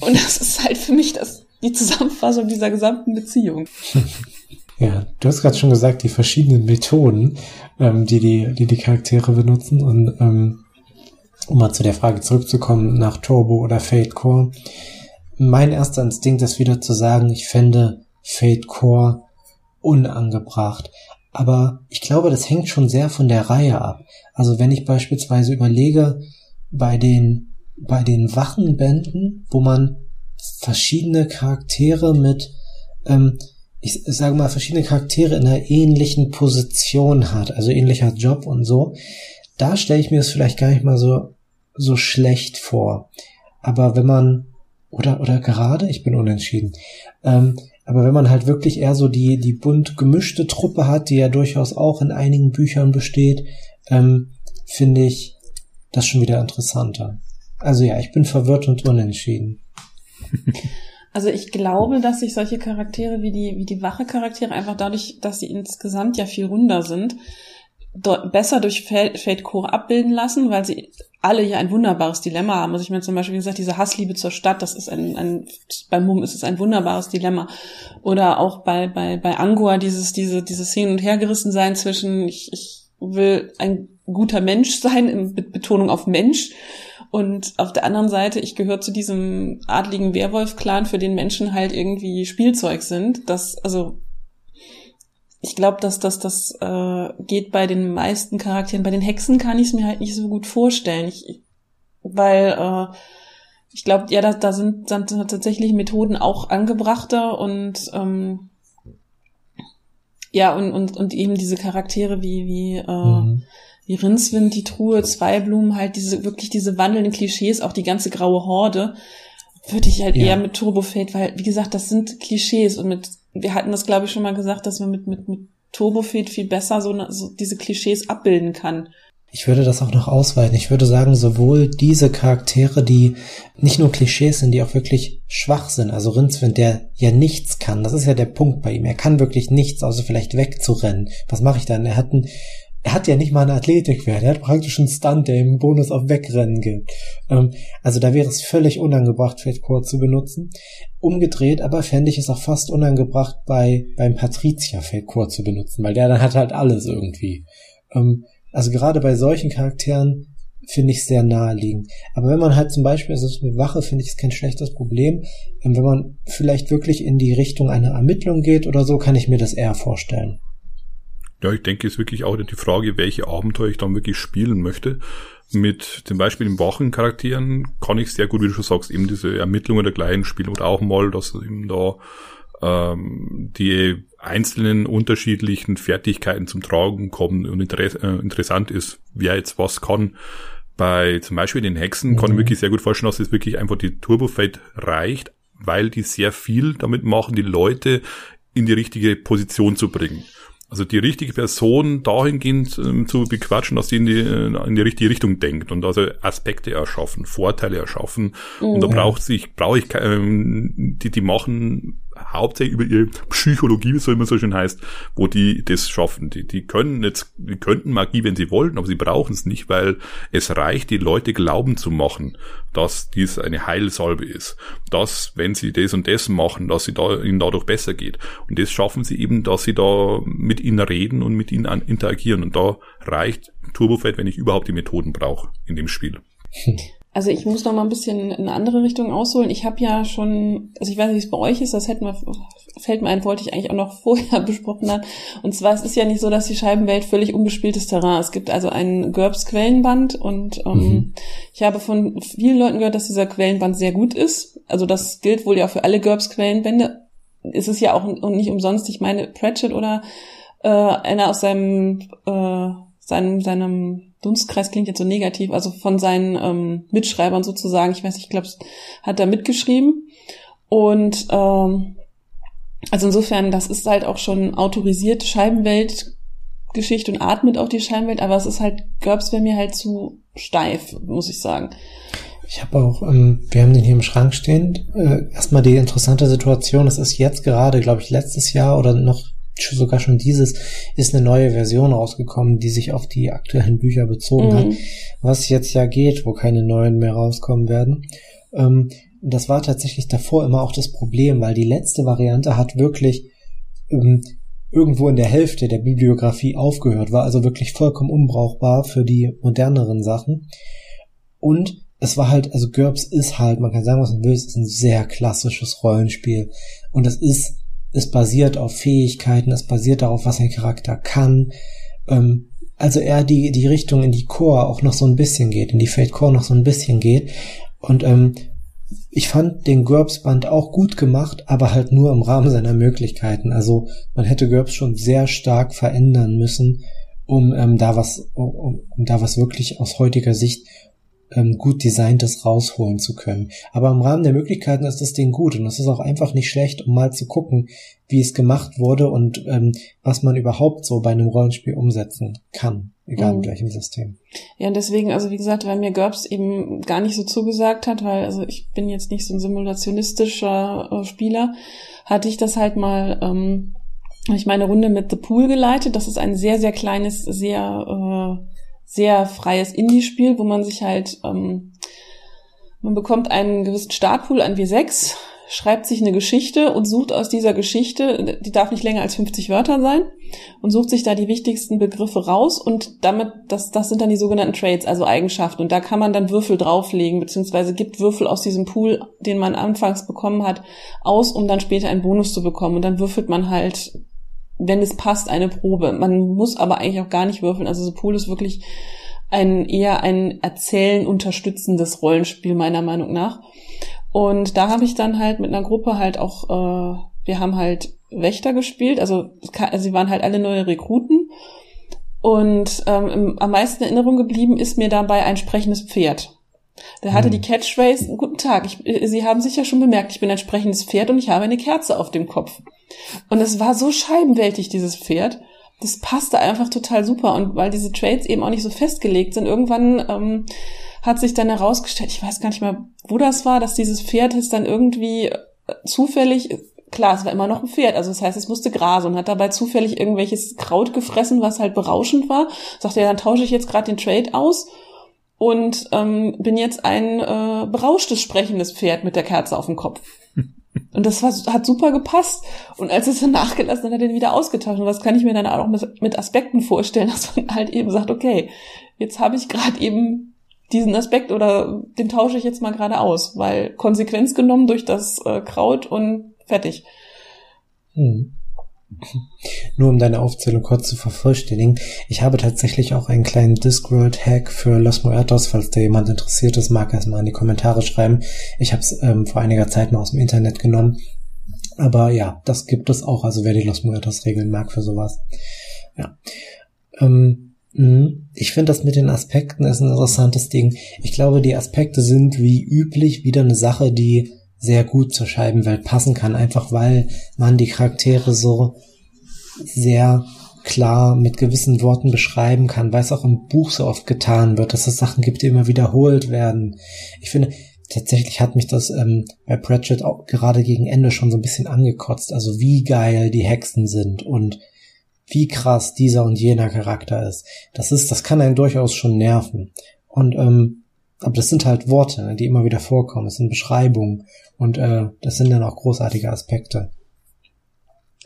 Und das ist halt für mich das, die Zusammenfassung dieser gesamten Beziehung. Ja, du hast gerade schon gesagt, die verschiedenen Methoden, ähm, die, die, die die Charaktere benutzen. Und ähm, um mal zu der Frage zurückzukommen, nach Turbo oder Fate Core. Mein erster Instinkt ist wieder zu sagen, ich fände Fate Core unangebracht. Aber ich glaube, das hängt schon sehr von der Reihe ab. Also wenn ich beispielsweise überlege, bei den, bei den Wachenbänden, wo man verschiedene Charaktere mit, ähm, ich sage mal, verschiedene Charaktere in einer ähnlichen Position hat, also ähnlicher Job und so, da stelle ich mir das vielleicht gar nicht mal so, so schlecht vor. Aber wenn man, oder, oder gerade, ich bin unentschieden, ähm, aber wenn man halt wirklich eher so die, die bunt gemischte Truppe hat, die ja durchaus auch in einigen Büchern besteht, ähm, finde ich das schon wieder interessanter. Also ja, ich bin verwirrt und unentschieden. Also ich glaube, dass sich solche Charaktere wie die, wie die Wache-Charaktere einfach dadurch, dass sie insgesamt ja viel runder sind, besser durch Fate Core abbilden lassen, weil sie alle ja ein wunderbares Dilemma haben. Also ich meine zum Beispiel, wie gesagt, diese Hassliebe zur Stadt, das ist ein, ein bei Mumm ist es ein wunderbares Dilemma. Oder auch bei, bei, bei Angua dieses, diese, dieses Hin- und Hergerissen sein zwischen, ich, ich will ein guter Mensch sein, mit Betonung auf Mensch. Und auf der anderen Seite, ich gehöre zu diesem adligen Werwolf-Clan, für den Menschen halt irgendwie Spielzeug sind. Das, also ich glaube, dass das das äh, geht bei den meisten Charakteren. Bei den Hexen kann ich es mir halt nicht so gut vorstellen, ich, weil äh, ich glaube, ja, da, da sind, sind tatsächlich Methoden auch angebrachter und ähm, ja und und und eben diese Charaktere wie wie äh, mhm. Wie Rinswind, die Truhe, zwei Blumen, halt diese wirklich diese wandelnden Klischees, auch die ganze graue Horde würde ich halt ja. eher mit Turbo Fate, weil wie gesagt, das sind Klischees und mit wir hatten das, glaube ich, schon mal gesagt, dass man mit, mit, mit Turbofeed viel besser so, so diese Klischees abbilden kann. Ich würde das auch noch ausweiten. Ich würde sagen, sowohl diese Charaktere, die nicht nur Klischees sind, die auch wirklich schwach sind. Also Rinzwind, der ja nichts kann. Das ist ja der Punkt bei ihm. Er kann wirklich nichts, außer vielleicht wegzurennen. Was mache ich dann? Er hat einen er hat ja nicht mal einen Athletikwert, er hat praktisch einen Stunt, der ihm Bonus auf Wegrennen gibt. Ähm, also da wäre es völlig unangebracht, Fatcore zu benutzen. Umgedreht aber fände ich es auch fast unangebracht, bei beim Patricia Fatcore zu benutzen, weil der dann hat halt alles irgendwie. Ähm, also gerade bei solchen Charakteren finde ich sehr naheliegend. Aber wenn man halt zum Beispiel, also mit Wache finde ich es kein schlechtes Problem, ähm, wenn man vielleicht wirklich in die Richtung einer Ermittlung geht oder so, kann ich mir das eher vorstellen. Ja, ich denke, es ist wirklich auch die Frage, welche Abenteuer ich dann wirklich spielen möchte. Mit zum Beispiel den Wachencharakteren kann ich sehr gut, wie du schon sagst, eben diese Ermittlungen der kleinen spielen oder auch mal, dass eben da ähm, die einzelnen unterschiedlichen Fertigkeiten zum Tragen kommen und inter äh, interessant ist, wer jetzt was kann. Bei zum Beispiel den Hexen mhm. kann ich mhm. wirklich sehr gut vorstellen, dass es wirklich einfach die Turbo-Fate reicht, weil die sehr viel damit machen, die Leute in die richtige Position zu bringen. Also die richtige Person dahingehend ähm, zu bequatschen, dass sie in die, äh, in die richtige Richtung denkt und also Aspekte erschaffen, Vorteile erschaffen. Mhm. Und da braucht sich, brauche ich, ähm, die, die machen hauptsächlich über ihre Psychologie, wie so immer so schön heißt, wo die das schaffen. Die, die können jetzt, die könnten Magie, wenn sie wollten, aber sie brauchen es nicht, weil es reicht, die Leute glauben zu machen, dass dies eine Heilsalbe ist. Dass, wenn sie das und das machen, dass sie da, ihnen dadurch besser geht. Und das schaffen sie eben, dass sie da mit ihnen reden und mit ihnen interagieren. Und da reicht Turbofett, wenn ich überhaupt die Methoden brauche in dem Spiel. Also ich muss noch mal ein bisschen in eine andere Richtung ausholen. Ich habe ja schon, also ich weiß nicht, wie es bei euch ist, das hätten wir, fällt mir ein, wollte ich eigentlich auch noch vorher besprochen haben. Und zwar, es ist ja nicht so, dass die Scheibenwelt völlig unbespieltes Terrain. Es gibt also einen GURPS Quellenband und ähm, mhm. ich habe von vielen Leuten gehört, dass dieser Quellenband sehr gut ist. Also das gilt wohl ja für alle GURPS Quellenbände. Es ist ja auch nicht umsonst. Ich meine, Pratchett oder äh, einer aus seinem äh, seinem, seinem Dunstkreis klingt jetzt so negativ, also von seinen ähm, Mitschreibern sozusagen, ich weiß nicht, ich glaube, hat er mitgeschrieben. Und ähm, also insofern, das ist halt auch schon autorisierte Scheibenweltgeschichte und atmet auch die Scheibenwelt, aber es ist halt, GURPS wäre mir halt zu steif, muss ich sagen. Ich habe auch, ähm, wir haben den hier im Schrank stehen. Äh, erstmal die interessante Situation, es ist jetzt gerade, glaube ich, letztes Jahr oder noch sogar schon dieses ist eine neue Version rausgekommen, die sich auf die aktuellen Bücher bezogen mhm. hat, was jetzt ja geht, wo keine neuen mehr rauskommen werden. Ähm, das war tatsächlich davor immer auch das Problem, weil die letzte Variante hat wirklich ähm, irgendwo in der Hälfte der Bibliografie aufgehört, war also wirklich vollkommen unbrauchbar für die moderneren Sachen. Und es war halt, also GURPS ist halt, man kann sagen, was man will, es ist ein sehr klassisches Rollenspiel. Und es ist es basiert auf Fähigkeiten, es basiert darauf, was ein Charakter kann. Ähm, also eher die, die Richtung in die Core auch noch so ein bisschen geht, in die Fate Core noch so ein bisschen geht. Und ähm, ich fand den GURPS-Band auch gut gemacht, aber halt nur im Rahmen seiner Möglichkeiten. Also man hätte GURPS schon sehr stark verändern müssen, um ähm, da was, um, um da was wirklich aus heutiger Sicht ähm, gut designtes rausholen zu können. Aber im Rahmen der Möglichkeiten ist das Ding gut und es ist auch einfach nicht schlecht, um mal zu gucken, wie es gemacht wurde und ähm, was man überhaupt so bei einem Rollenspiel umsetzen kann, egal mhm. in welchem System. Ja, und deswegen, also wie gesagt, weil mir GURPS eben gar nicht so zugesagt hat, weil also ich bin jetzt nicht so ein simulationistischer äh, Spieler, hatte ich das halt mal ähm, ich meine Runde mit The Pool geleitet. Das ist ein sehr, sehr kleines, sehr äh, sehr freies Indie-Spiel, wo man sich halt, ähm, man bekommt einen gewissen Startpool an W6, schreibt sich eine Geschichte und sucht aus dieser Geschichte, die darf nicht länger als 50 Wörter sein, und sucht sich da die wichtigsten Begriffe raus und damit, das, das sind dann die sogenannten Traits, also Eigenschaften. Und da kann man dann Würfel drauflegen, beziehungsweise gibt Würfel aus diesem Pool, den man anfangs bekommen hat, aus, um dann später einen Bonus zu bekommen. Und dann würfelt man halt wenn es passt, eine Probe. Man muss aber eigentlich auch gar nicht würfeln. Also so Pool ist wirklich ein eher ein Erzählen unterstützendes Rollenspiel meiner Meinung nach. Und da habe ich dann halt mit einer Gruppe halt auch, äh, wir haben halt Wächter gespielt, also, also sie waren halt alle neue Rekruten. Und ähm, am meisten in Erinnerung geblieben ist mir dabei ein sprechendes Pferd. Der hatte hm. die Catchphrase, guten Tag, ich, Sie haben sicher schon bemerkt, ich bin ein sprechendes Pferd und ich habe eine Kerze auf dem Kopf. Und es war so scheibenwältig, dieses Pferd. Das passte einfach total super. Und weil diese Trades eben auch nicht so festgelegt sind, irgendwann ähm, hat sich dann herausgestellt, ich weiß gar nicht mehr, wo das war, dass dieses Pferd ist dann irgendwie äh, zufällig, klar, es war immer noch ein Pferd, also das heißt, es musste grasen und hat dabei zufällig irgendwelches Kraut gefressen, was halt berauschend war. Sagte er, ja, dann tausche ich jetzt gerade den Trade aus und ähm, bin jetzt ein äh, berauschtes, sprechendes Pferd mit der Kerze auf dem Kopf. Und das war, hat super gepasst. Und als es dann nachgelassen hat, hat er den wieder ausgetauscht. Und was kann ich mir dann auch mit, mit Aspekten vorstellen, dass man halt eben sagt, okay, jetzt habe ich gerade eben diesen Aspekt oder den tausche ich jetzt mal gerade aus, weil Konsequenz genommen durch das äh, Kraut und fertig. Hm. Nur um deine Aufzählung kurz zu vervollständigen, ich habe tatsächlich auch einen kleinen Discworld-Hack für Los Muertos, falls da jemand interessiert ist, mag er es mal in die Kommentare schreiben. Ich habe es ähm, vor einiger Zeit mal aus dem Internet genommen. Aber ja, das gibt es auch, also wer die Los Muertos-Regeln mag für sowas. Ja. Ähm, mhm. ich finde das mit den Aspekten ist ein interessantes Ding. Ich glaube, die Aspekte sind wie üblich wieder eine Sache, die sehr gut zur Scheibenwelt passen kann, einfach weil man die Charaktere so sehr klar mit gewissen Worten beschreiben kann, weil es auch im Buch so oft getan wird, dass es Sachen gibt, die immer wiederholt werden. Ich finde, tatsächlich hat mich das ähm, bei Pratchett auch gerade gegen Ende schon so ein bisschen angekotzt, also wie geil die Hexen sind und wie krass dieser und jener Charakter ist. Das ist, das kann einen durchaus schon nerven. Und ähm, aber das sind halt Worte, die immer wieder vorkommen. Es sind Beschreibungen. Und äh, das sind dann auch großartige Aspekte.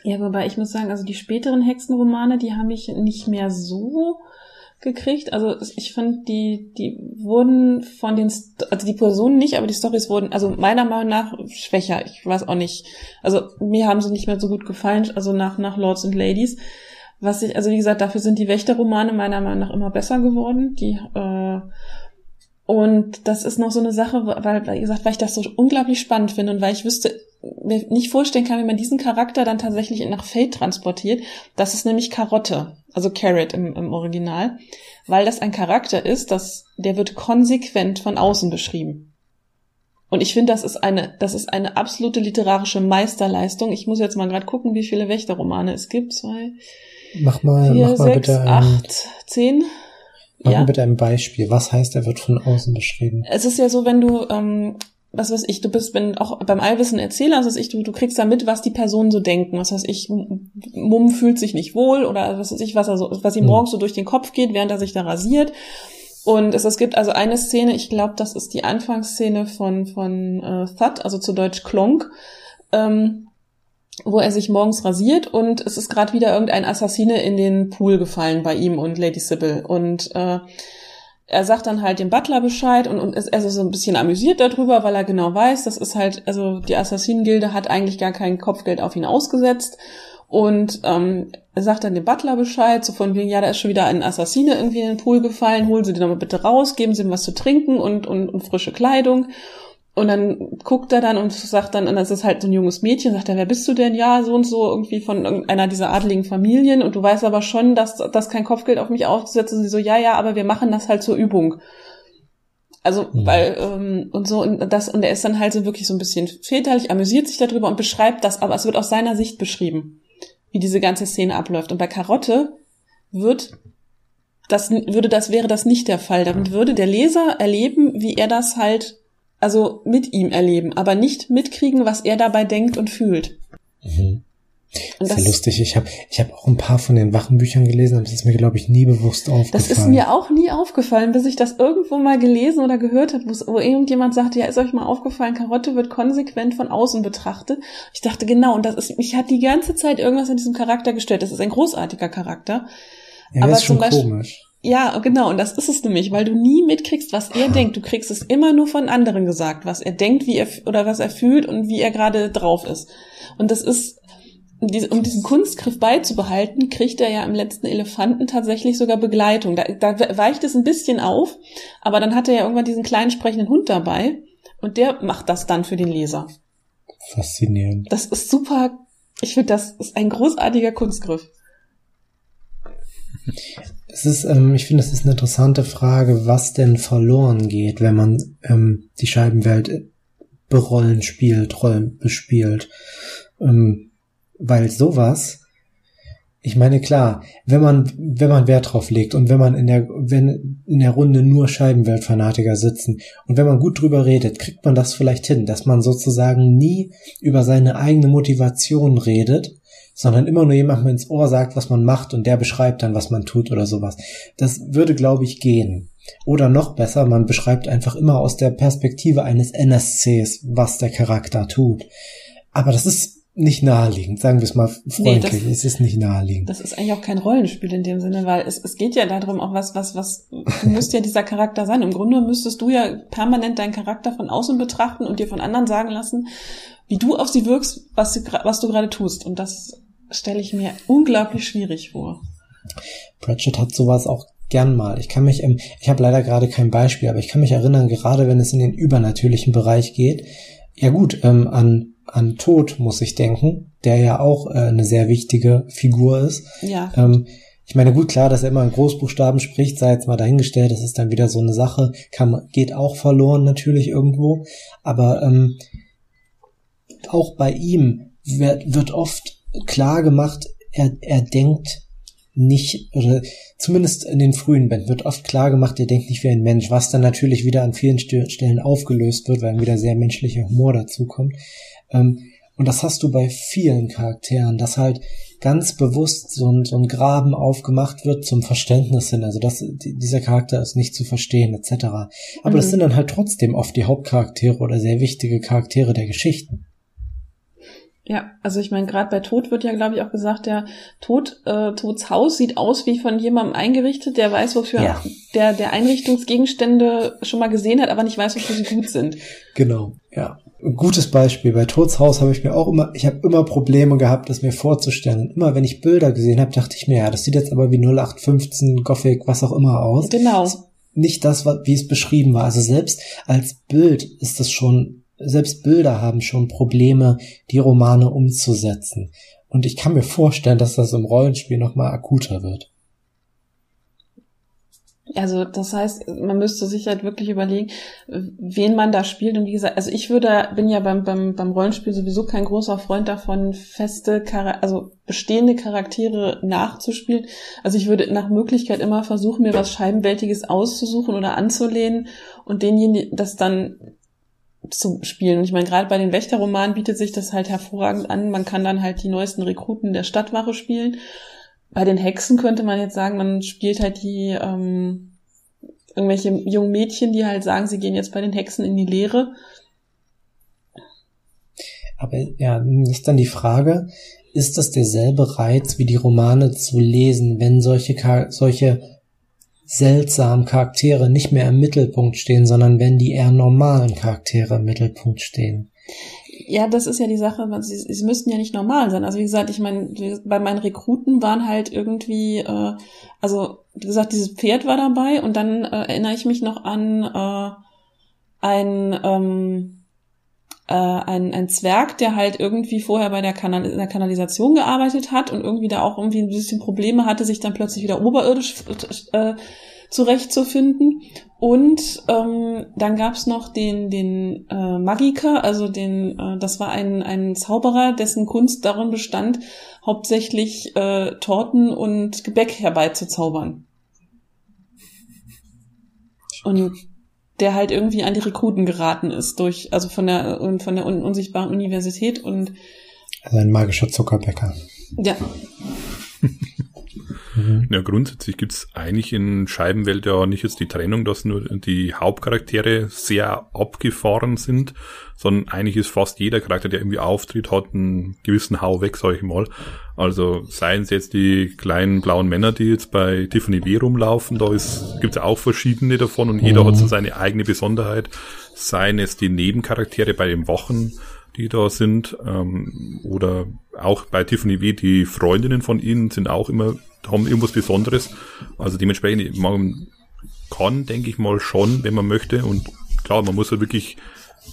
Ja, wobei ich muss sagen, also die späteren Hexenromane, die haben mich nicht mehr so gekriegt. Also ich fand, die, die wurden von den, also die Personen nicht, aber die Stories wurden, also meiner Meinung nach schwächer. Ich weiß auch nicht. Also mir haben sie nicht mehr so gut gefallen, also nach, nach Lords and Ladies. Was ich, also wie gesagt, dafür sind die Wächterromane meiner Meinung nach immer besser geworden. Die äh, und das ist noch so eine Sache, weil, wie gesagt, weil ich das so unglaublich spannend finde und weil ich wüsste, mir nicht vorstellen kann, wie man diesen Charakter dann tatsächlich nach Fate transportiert. Das ist nämlich Karotte, also Carrot im, im Original, weil das ein Charakter ist, das, der wird konsequent von außen beschrieben. Und ich finde, das ist eine, das ist eine absolute literarische Meisterleistung. Ich muss jetzt mal gerade gucken, wie viele Wächterromane es gibt. Zwei, mach mal, vier, mach mal sechs, bitte, acht, zehn. Mach Ja. mal bitte ein Beispiel. Was heißt, er wird von außen beschrieben? Es ist ja so, wenn du, ähm, was weiß ich, du bist, wenn auch beim Allwissen Erzähler, was weiß ich, du, du kriegst da mit, was die Personen so denken. Was weiß ich, Mumm fühlt sich nicht wohl oder was weiß ich, was er so, was ihm Hm. morgens so durch den Kopf geht, während er sich da rasiert. Und es, es gibt also eine Szene, ich glaube, das ist die Anfangsszene von, von äh, Thud, also zu Deutsch Klonk, ähm, wo er sich morgens rasiert und es ist gerade wieder irgendein Assassine in den Pool gefallen bei ihm und Lady Sybil. Und äh, er sagt dann halt dem Butler Bescheid und, und ist also so ein bisschen amüsiert darüber, weil er genau weiß, das ist halt, also die Assassinengilde hat eigentlich gar kein Kopfgeld auf ihn ausgesetzt. Und ähm, er sagt dann dem Butler Bescheid, so von wegen, ja, da ist schon wieder ein Assassine irgendwie in den Pool gefallen, holen Sie den mal bitte raus, geben Sie ihm was zu trinken und, und, und frische Kleidung. Und dann guckt er dann und sagt dann, und das ist halt so ein junges Mädchen, sagt er, wer bist du denn? Ja, so und so, irgendwie von irgendeiner dieser adligen Familien. Und du weißt aber schon, dass, dass kein Kopfgeld auf mich ist. Und sie so, ja, ja, aber wir machen das halt zur Übung. Also, Mhm. weil, ähm, und so, und das, und er ist dann halt so wirklich so ein bisschen väterlich, amüsiert sich darüber und beschreibt das, aber es wird aus seiner Sicht beschrieben, wie diese ganze Szene abläuft. Und bei Karotte wird das, würde das, wäre das nicht der Fall. Damit würde der Leser erleben, wie er das halt, also mit ihm erleben, aber nicht mitkriegen, was er dabei denkt und fühlt. Mhm. Und Das ist ja lustig. Ich habe ich hab auch ein paar von den Wachenbüchern gelesen, aber das ist mir, glaube ich, nie bewusst aufgefallen. Das ist mir auch nie aufgefallen, bis ich das irgendwo mal gelesen oder gehört habe, wo irgendjemand sagte, ja, ist euch mal aufgefallen, Karotte wird konsequent von außen betrachtet. Ich dachte, genau, und das ist, mich hat die ganze Zeit irgendwas an diesem Charakter gestört. Das ist ein großartiger Charakter. ja, aber zum Beispiel- komisch. Ja, genau, und das ist es nämlich, weil du nie mitkriegst, was er denkt. Du kriegst es immer nur von anderen gesagt, was er denkt, wie er oder was er fühlt und wie er gerade drauf ist. Und das ist, um diesen Kunstgriff beizubehalten, kriegt er ja im letzten Elefanten tatsächlich sogar Begleitung. Da, da weicht es ein bisschen auf, aber dann hat er ja irgendwann diesen kleinen sprechenden Hund dabei und der macht das dann für den Leser. Faszinierend. Das ist super. Ich finde, das ist ein großartiger Kunstgriff. Es ist, ähm, ich finde, es ist eine interessante Frage, was denn verloren geht, wenn man ähm, die Scheibenwelt äh, berollen spielt, rollen bespielt. Ähm, weil sowas, ich meine, klar, wenn man, wenn man Wert drauf legt und wenn man in der, wenn in der Runde nur Scheibenweltfanatiker sitzen und wenn man gut drüber redet, kriegt man das vielleicht hin, dass man sozusagen nie über seine eigene Motivation redet, sondern immer nur jemandem ins Ohr sagt, was man macht und der beschreibt dann, was man tut oder sowas. Das würde, glaube ich, gehen. Oder noch besser, man beschreibt einfach immer aus der Perspektive eines NSCs, was der Charakter tut. Aber das ist nicht naheliegend, sagen wir es mal freundlich, nee, das, es ist nicht naheliegend. Das ist eigentlich auch kein Rollenspiel in dem Sinne, weil es, es geht ja darum, auch was, was, was, du musst ja dieser Charakter sein. Im Grunde müsstest du ja permanent deinen Charakter von außen betrachten und dir von anderen sagen lassen, wie du auf sie wirkst, was, was du gerade tust. Und das stelle ich mir unglaublich schwierig vor. Pratchett hat sowas auch gern mal. Ich kann mich, ich habe leider gerade kein Beispiel, aber ich kann mich erinnern, gerade wenn es in den übernatürlichen Bereich geht, ja gut, ähm, an, an Tod muss ich denken, der ja auch äh, eine sehr wichtige Figur ist. Ja. Ähm, ich meine, gut, klar, dass er immer in Großbuchstaben spricht, sei jetzt mal dahingestellt, das ist dann wieder so eine Sache, kann, geht auch verloren natürlich irgendwo, aber ähm, auch bei ihm wird, wird oft klar gemacht, er, er denkt nicht, oder zumindest in den frühen Bänden wird oft klar gemacht, er denkt nicht wie ein Mensch, was dann natürlich wieder an vielen Stellen aufgelöst wird, weil wieder sehr menschlicher Humor dazukommt. Ähm, und das hast du bei vielen Charakteren, dass halt ganz bewusst so ein, so ein Graben aufgemacht wird zum Verständnis hin. Also dass dieser Charakter ist nicht zu verstehen, etc. Aber mhm. das sind dann halt trotzdem oft die Hauptcharaktere oder sehr wichtige Charaktere der Geschichten. Ja, also ich meine, gerade bei Tod wird ja, glaube ich, auch gesagt, der Tod, äh, Tods Haus sieht aus wie von jemandem eingerichtet, der weiß, wofür ja. der, der Einrichtungsgegenstände schon mal gesehen hat, aber nicht weiß, wofür sie gut sind. Genau, ja. Ein gutes Beispiel. Bei Tods Haus habe ich mir auch immer, ich habe immer Probleme gehabt, das mir vorzustellen. Und immer, wenn ich Bilder gesehen habe, dachte ich mir, ja, das sieht jetzt aber wie 0815, Gothic, was auch immer aus. Genau. Nicht das, wie es beschrieben war. Also selbst als Bild ist das schon selbst Bilder haben schon Probleme, die Romane umzusetzen. Und ich kann mir vorstellen, dass das im Rollenspiel nochmal akuter wird. Also das heißt, man müsste sich halt wirklich überlegen, wen man da spielt. Und wie gesagt, also ich würde, bin ja beim, beim, beim Rollenspiel sowieso kein großer Freund davon, feste, also bestehende Charaktere nachzuspielen. Also ich würde nach Möglichkeit immer versuchen, mir was Scheibenwältiges auszusuchen oder anzulehnen und denjenigen das dann zu spielen. Und ich meine, gerade bei den Wächterromanen bietet sich das halt hervorragend an. Man kann dann halt die neuesten Rekruten der Stadtwache spielen. Bei den Hexen könnte man jetzt sagen, man spielt halt die ähm, irgendwelche jungen Mädchen, die halt sagen, sie gehen jetzt bei den Hexen in die Lehre. Aber ja, ist dann die Frage, ist das derselbe Reiz wie die Romane zu lesen, wenn solche, solche seltsamen Charaktere nicht mehr im Mittelpunkt stehen, sondern wenn die eher normalen Charaktere im Mittelpunkt stehen. Ja, das ist ja die Sache, sie, sie müssten ja nicht normal sein. Also wie gesagt, ich meine, bei meinen Rekruten waren halt irgendwie, äh, also wie gesagt, dieses Pferd war dabei und dann äh, erinnere ich mich noch an äh, ein ähm, äh, ein, ein Zwerg, der halt irgendwie vorher bei der, Kanal der Kanalisation gearbeitet hat und irgendwie da auch irgendwie ein bisschen Probleme hatte, sich dann plötzlich wieder oberirdisch äh, zurechtzufinden. Und ähm, dann gab's noch den, den äh, Magiker, also den, äh, das war ein, ein Zauberer, dessen Kunst darin bestand, hauptsächlich äh, Torten und Gebäck herbeizuzaubern. Und der halt irgendwie an die Rekruten geraten ist durch, also von der, von der unsichtbaren Universität und. Also ein magischer Zuckerbäcker. Ja. Mhm. Ja, grundsätzlich gibt's eigentlich in Scheibenwelt ja nicht jetzt die Trennung, dass nur die Hauptcharaktere sehr abgefahren sind, sondern eigentlich ist fast jeder Charakter, der irgendwie auftritt, hat einen gewissen Hau weg, sag ich mal. Also seien es jetzt die kleinen blauen Männer, die jetzt bei Tiffany W rumlaufen, da ist, gibt's ja auch verschiedene davon und jeder hat so mhm. seine eigene Besonderheit. Seien es die Nebencharaktere bei den Wochen, die da sind, ähm, oder auch bei Tiffany W, die Freundinnen von ihnen sind auch immer haben irgendwas Besonderes. Also dementsprechend, man kann, denke ich mal, schon, wenn man möchte. Und klar, man muss ja wirklich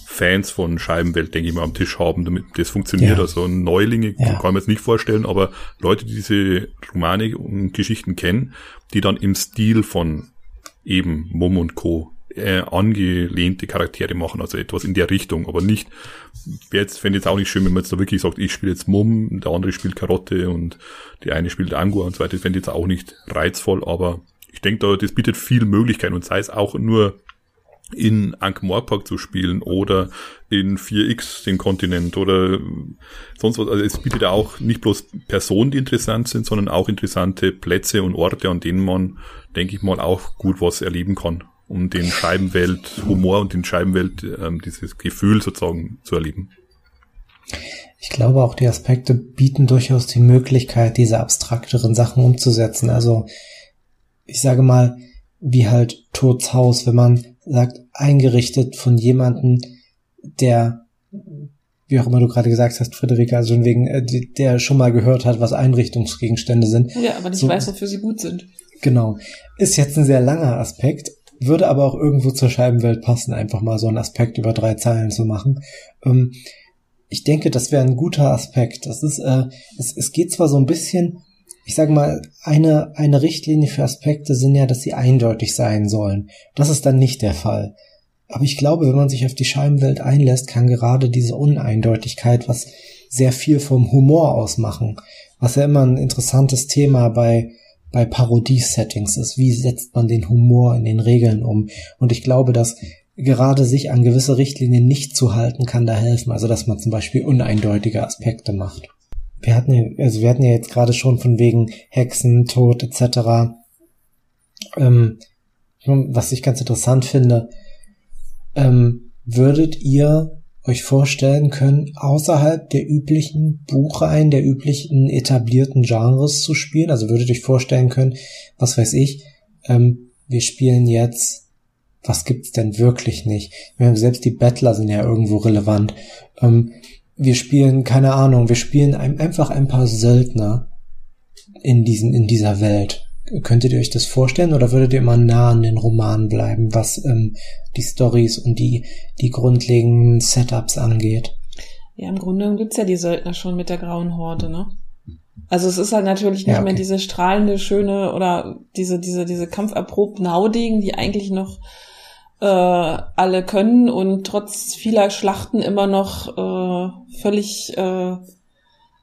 Fans von Scheibenwelt, denke ich mal, am Tisch haben, damit das funktioniert. Ja. Also Neulinge ja. kann man jetzt nicht vorstellen, aber Leute, die diese Romane und Geschichten kennen, die dann im Stil von eben Mum und Co. Äh, angelehnte Charaktere machen, also etwas in der Richtung, aber nicht, jetzt fände jetzt auch nicht schön, wenn man jetzt da wirklich sagt, ich spiele jetzt Mum, der andere spielt Karotte und die eine spielt Angua und so weiter, fände jetzt auch nicht reizvoll, aber ich denke da, das bietet viel Möglichkeiten und sei es auch nur in Ankh-Morpork zu spielen oder in 4X den Kontinent oder sonst was. Also es bietet auch nicht bloß Personen, die interessant sind, sondern auch interessante Plätze und Orte, an denen man, denke ich mal, auch gut was erleben kann um den Scheibenwelt Humor und den Scheibenwelt ähm, dieses Gefühl sozusagen zu erleben. Ich glaube auch die Aspekte bieten durchaus die Möglichkeit, diese abstrakteren Sachen umzusetzen. Also ich sage mal, wie halt Tods Haus, wenn man sagt, eingerichtet von jemanden, der, wie auch immer du gerade gesagt hast, Friederike, also wegen, äh, der schon mal gehört hat, was Einrichtungsgegenstände sind. Ja, aber nicht so, weiß, wofür sie gut sind. Genau. Ist jetzt ein sehr langer Aspekt, würde aber auch irgendwo zur Scheibenwelt passen, einfach mal so einen Aspekt über drei Zeilen zu machen. Ähm, ich denke, das wäre ein guter Aspekt. Das ist, äh, es, es geht zwar so ein bisschen, ich sage mal, eine, eine Richtlinie für Aspekte sind ja, dass sie eindeutig sein sollen. Das ist dann nicht der Fall. Aber ich glaube, wenn man sich auf die Scheibenwelt einlässt, kann gerade diese Uneindeutigkeit was sehr viel vom Humor ausmachen. Was ja immer ein interessantes Thema bei, bei Parodie-Settings ist. Wie setzt man den Humor in den Regeln um? Und ich glaube, dass gerade sich an gewisse Richtlinien nicht zu halten, kann da helfen. Also dass man zum Beispiel uneindeutige Aspekte macht. Wir hatten ja, also wir hatten ja jetzt gerade schon von wegen Hexen, Tod etc. Ähm, was ich ganz interessant finde, ähm, würdet ihr euch vorstellen können, außerhalb der üblichen Buchreihen, der üblichen etablierten Genres zu spielen? Also würdet euch vorstellen können, was weiß ich, ähm, wir spielen jetzt was gibt's denn wirklich nicht? Selbst die Battler sind ja irgendwo relevant. Ähm, wir spielen, keine Ahnung, wir spielen ein, einfach ein paar Söldner in diesen, in dieser Welt. Könntet ihr euch das vorstellen oder würdet ihr immer nah an den Romanen bleiben, was ähm, die Stories und die, die grundlegenden Setups angeht? Ja, im Grunde gibt's ja die Söldner schon mit der grauen Horde, ne? Also es ist halt natürlich nicht ja, okay. mehr diese strahlende, schöne oder diese, diese, diese kampferprobten Haudegen, die eigentlich noch äh, alle können und trotz vieler Schlachten immer noch äh, völlig äh,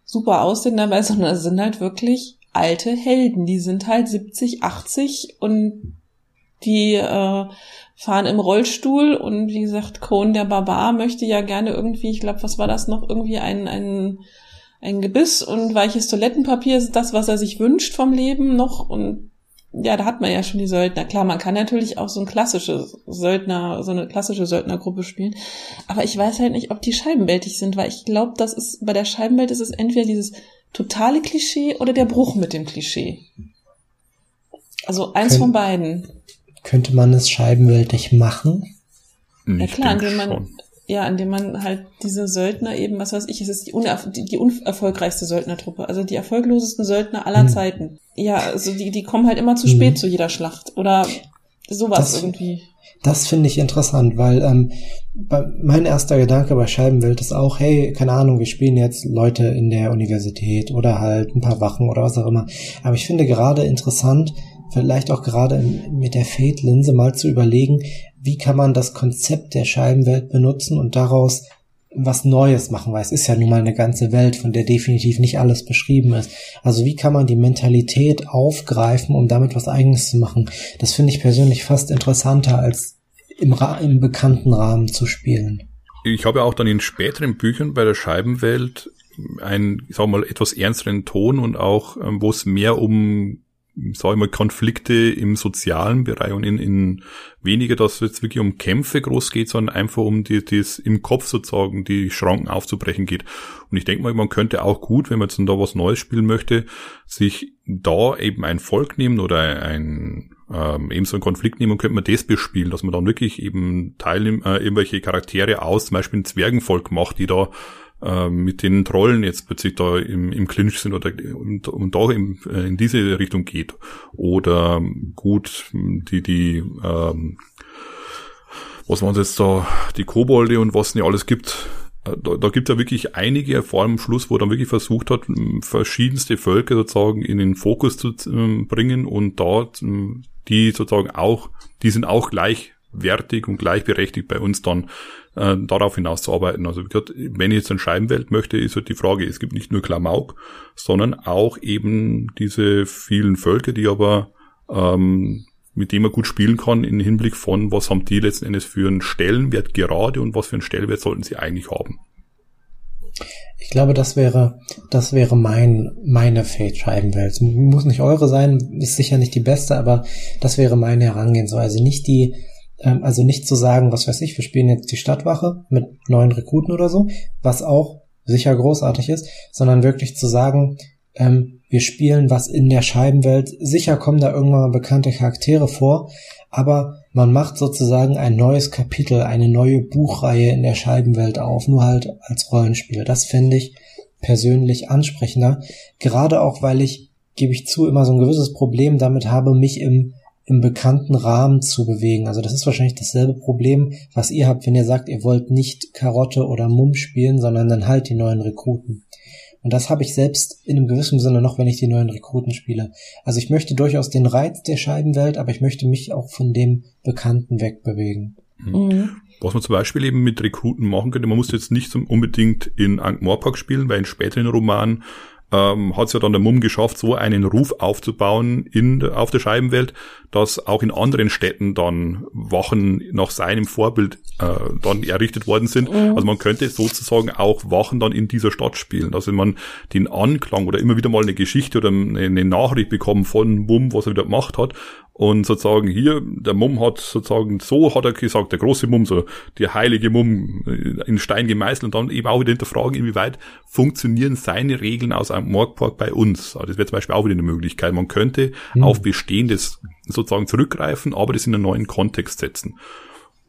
super aussehen dabei, sondern es sind halt wirklich alte Helden. Die sind halt 70, 80 und die äh, fahren im Rollstuhl und wie gesagt, Cohn der Barbar möchte ja gerne irgendwie, ich glaube, was war das noch, irgendwie ein, ein, ein Gebiss und weiches Toilettenpapier ist das, was er sich wünscht vom Leben noch und ja, da hat man ja schon die Söldner. Klar, man kann natürlich auch so ein klassisches Söldner, so eine klassische Söldnergruppe spielen. Aber ich weiß halt nicht, ob die scheibenwältig sind, weil ich glaube, das ist, bei der Scheibenwelt ist es entweder dieses totale Klischee oder der Bruch mit dem Klischee. Also eins Kön von beiden. Könnte man es scheibenwältig machen? Ja klar, indem man, schon ja, indem man halt diese Söldner eben, was weiß ich, es ist die, unerf die, die unerfolgreichste Söldnertruppe, also die erfolglosesten Söldner aller mhm. Zeiten. Ja, also die, die kommen halt immer zu spät mhm. zu jeder Schlacht oder sowas das, irgendwie. Das finde ich interessant, weil ähm, mein erster Gedanke bei Scheibenwelt ist auch, hey, keine Ahnung, wir spielen jetzt Leute in der Universität oder halt ein paar Wachen oder was auch immer. Aber ich finde gerade interessant, vielleicht auch gerade mit der Fate-Linse mal zu überlegen, wie kann man das Konzept der Scheibenwelt benutzen und daraus was Neues machen, weil es ist ja nun mal eine ganze Welt, von der definitiv nicht alles beschrieben ist. Also wie kann man die Mentalität aufgreifen, um damit was Eigenes zu machen? Das finde ich persönlich fast interessanter, als im, im bekannten Rahmen zu spielen. Ich habe ja auch dann in späteren Büchern bei der Scheibenwelt einen, ich sag mal, etwas ernsteren Ton und auch, ähm, wo es mehr um sage ich mal, Konflikte im sozialen Bereich und in, in weniger, dass es jetzt wirklich um Kämpfe groß geht, sondern einfach um die, das im Kopf sozusagen die Schranken aufzubrechen geht. Und ich denke mal, man könnte auch gut, wenn man jetzt da was Neues spielen möchte, sich da eben ein Volk nehmen oder ein ähm, eben so einen Konflikt nehmen und könnte man das bespielen, dass man dann wirklich eben Teil äh, irgendwelche Charaktere aus, zum Beispiel ein Zwergenvolk macht, die da äh, mit den Trollen jetzt plötzlich da im, im Clinch sind oder und, und da in, äh, in diese Richtung geht. Oder gut, die, die, ähm, was waren jetzt da, die Kobolde und was nicht alles gibt, äh, da, da gibt ja wirklich einige, vor allem am Schluss, wo dann wirklich versucht hat, verschiedenste Völker sozusagen in den Fokus zu äh, bringen und dort die sozusagen auch, die sind auch gleichwertig und gleichberechtigt bei uns dann äh, darauf hinaus zu arbeiten. Also wie gesagt, wenn ich jetzt eine Scheibenwelt möchte, ist halt die Frage, es gibt nicht nur Klamauk, sondern auch eben diese vielen Völker, die aber ähm, mit dem man gut spielen kann im Hinblick von, was haben die letzten Endes für einen Stellenwert gerade und was für einen Stellenwert sollten sie eigentlich haben. Ich glaube, das wäre, das wäre mein, meine Fate-Scheibenwelt. Muss nicht eure sein, ist sicher nicht die beste, aber das wäre meine Herangehensweise. Nicht die, also nicht zu sagen, was weiß ich, wir spielen jetzt die Stadtwache mit neuen Rekruten oder so, was auch sicher großartig ist, sondern wirklich zu sagen, ähm, wir spielen was in der Scheibenwelt. Sicher kommen da irgendwann mal bekannte Charaktere vor, aber man macht sozusagen ein neues Kapitel, eine neue Buchreihe in der Scheibenwelt auf, nur halt als Rollenspiel. Das fände ich persönlich ansprechender, gerade auch weil ich, gebe ich zu, immer so ein gewisses Problem damit habe, mich im im bekannten Rahmen zu bewegen. Also das ist wahrscheinlich dasselbe Problem, was ihr habt, wenn ihr sagt, ihr wollt nicht Karotte oder Mumm spielen, sondern dann halt die neuen Rekruten. Und das habe ich selbst in einem gewissen Sinne noch, wenn ich die neuen Rekruten spiele. Also ich möchte durchaus den Reiz der Scheibenwelt, aber ich möchte mich auch von dem Bekannten wegbewegen. Mhm. Was man zum Beispiel eben mit Rekruten machen könnte, man muss jetzt nicht unbedingt in Ankh-Morpork spielen, weil in späteren Romanen ähm, hat es ja dann der Mumm geschafft, so einen Ruf aufzubauen in, auf der Scheibenwelt, dass auch in anderen Städten dann Wachen nach seinem Vorbild äh, dann errichtet worden sind. Mhm. Also man könnte sozusagen auch Wachen dann in dieser Stadt spielen. Also wenn man den Anklang oder immer wieder mal eine Geschichte oder eine, eine Nachricht bekommen von Mumm, was er wieder gemacht hat, und sozusagen hier, der Mumm hat sozusagen, so hat er gesagt, der große Mumm, so die heilige Mumm äh, in Stein gemeißelt und dann eben auch wieder hinterfragen, inwieweit funktionieren seine Regeln aus einem Morgpark bei uns. Also das wäre zum Beispiel auch wieder eine Möglichkeit. Man könnte mhm. auf Bestehendes sozusagen zurückgreifen, aber das in einen neuen Kontext setzen.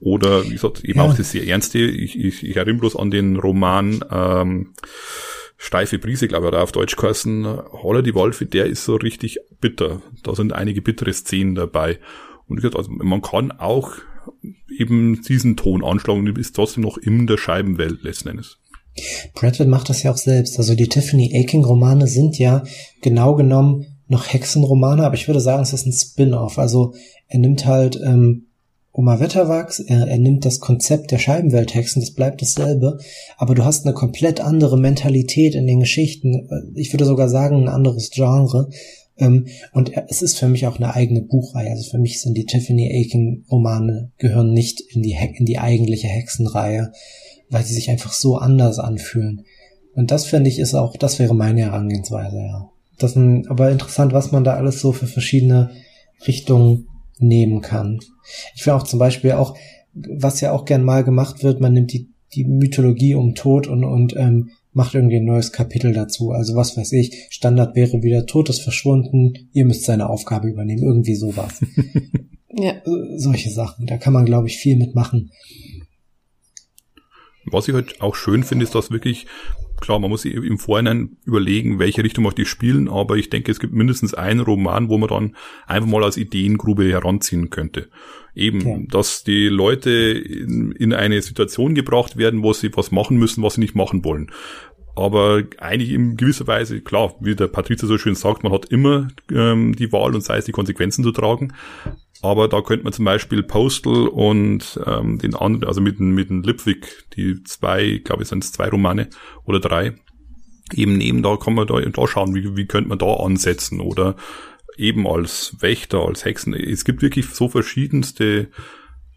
Oder wie gesagt, eben ja. auch das sehr ernste, ich, ich, ich erinnere bloß an den Roman ähm, steife Brise, glaube ich, oder auf Deutsch geheißen, Holler die Wolfe, der ist so richtig bitter. Da sind einige bittere Szenen dabei. Und ich also man kann auch eben diesen Ton anschlagen und ist trotzdem noch in der Scheibenwelt letzten Endes. Bradford macht das ja auch selbst. Also die Tiffany Aching Romane sind ja genau genommen noch Hexenromane, aber ich würde sagen, es ist ein Spin-off. Also er nimmt halt ähm, Oma Wetterwachs, er, er nimmt das Konzept der Scheibenwelthexen, das bleibt dasselbe, aber du hast eine komplett andere Mentalität in den Geschichten. Ich würde sogar sagen, ein anderes Genre. Ähm, und es ist für mich auch eine eigene Buchreihe. Also für mich sind die Tiffany Aiken Romane gehören nicht in die, in die eigentliche Hexenreihe, weil sie sich einfach so anders anfühlen. Und das finde ich ist auch, das wäre meine Herangehensweise, ja. Das ist aber interessant, was man da alles so für verschiedene Richtungen nehmen kann. Ich will auch zum Beispiel auch, was ja auch gern mal gemacht wird, man nimmt die, die Mythologie um Tod und, und ähm, macht irgendwie ein neues Kapitel dazu. Also was weiß ich, Standard wäre wieder Tod ist verschwunden, ihr müsst seine Aufgabe übernehmen, irgendwie sowas. ja. Solche Sachen, da kann man, glaube ich, viel mitmachen. Was ich halt auch schön finde, ist, dass wirklich klar, man muss sich im Vorhinein überlegen, welche Richtung möchte ich spielen, aber ich denke, es gibt mindestens einen Roman, wo man dann einfach mal als Ideengrube heranziehen könnte. Eben, ja. dass die Leute in, in, eine Situation gebracht werden, wo sie was machen müssen, was sie nicht machen wollen. Aber eigentlich in gewisser Weise, klar, wie der Patrizia so schön sagt, man hat immer ähm, die Wahl und sei es die Konsequenzen zu tragen. Aber da könnte man zum Beispiel Postal und ähm, den anderen, also mit, mit dem Lipwig, die zwei, glaube ich, sind es zwei Romane oder drei, eben nehmen, da kann man da, da schauen, wie, wie könnte man da ansetzen oder eben als Wächter, als Hexen. Es gibt wirklich so verschiedenste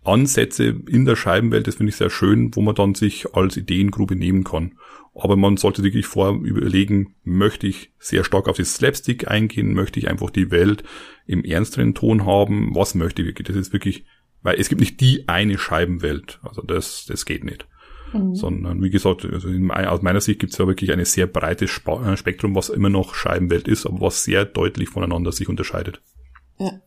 Ansätze in der Scheibenwelt, das finde ich sehr schön, wo man dann sich als Ideengrube nehmen kann. Aber man sollte wirklich vorher überlegen, möchte ich sehr stark auf das Slapstick eingehen, möchte ich einfach die Welt im ernsteren Ton haben, was möchte ich wirklich? Das ist wirklich, weil es gibt nicht die eine Scheibenwelt, also das, das geht nicht. Mhm. Sondern wie gesagt, also aus meiner Sicht gibt es ja wirklich ein sehr breites äh, Spektrum, was immer noch Scheibenwelt ist, aber was sehr deutlich voneinander sich unterscheidet. Ja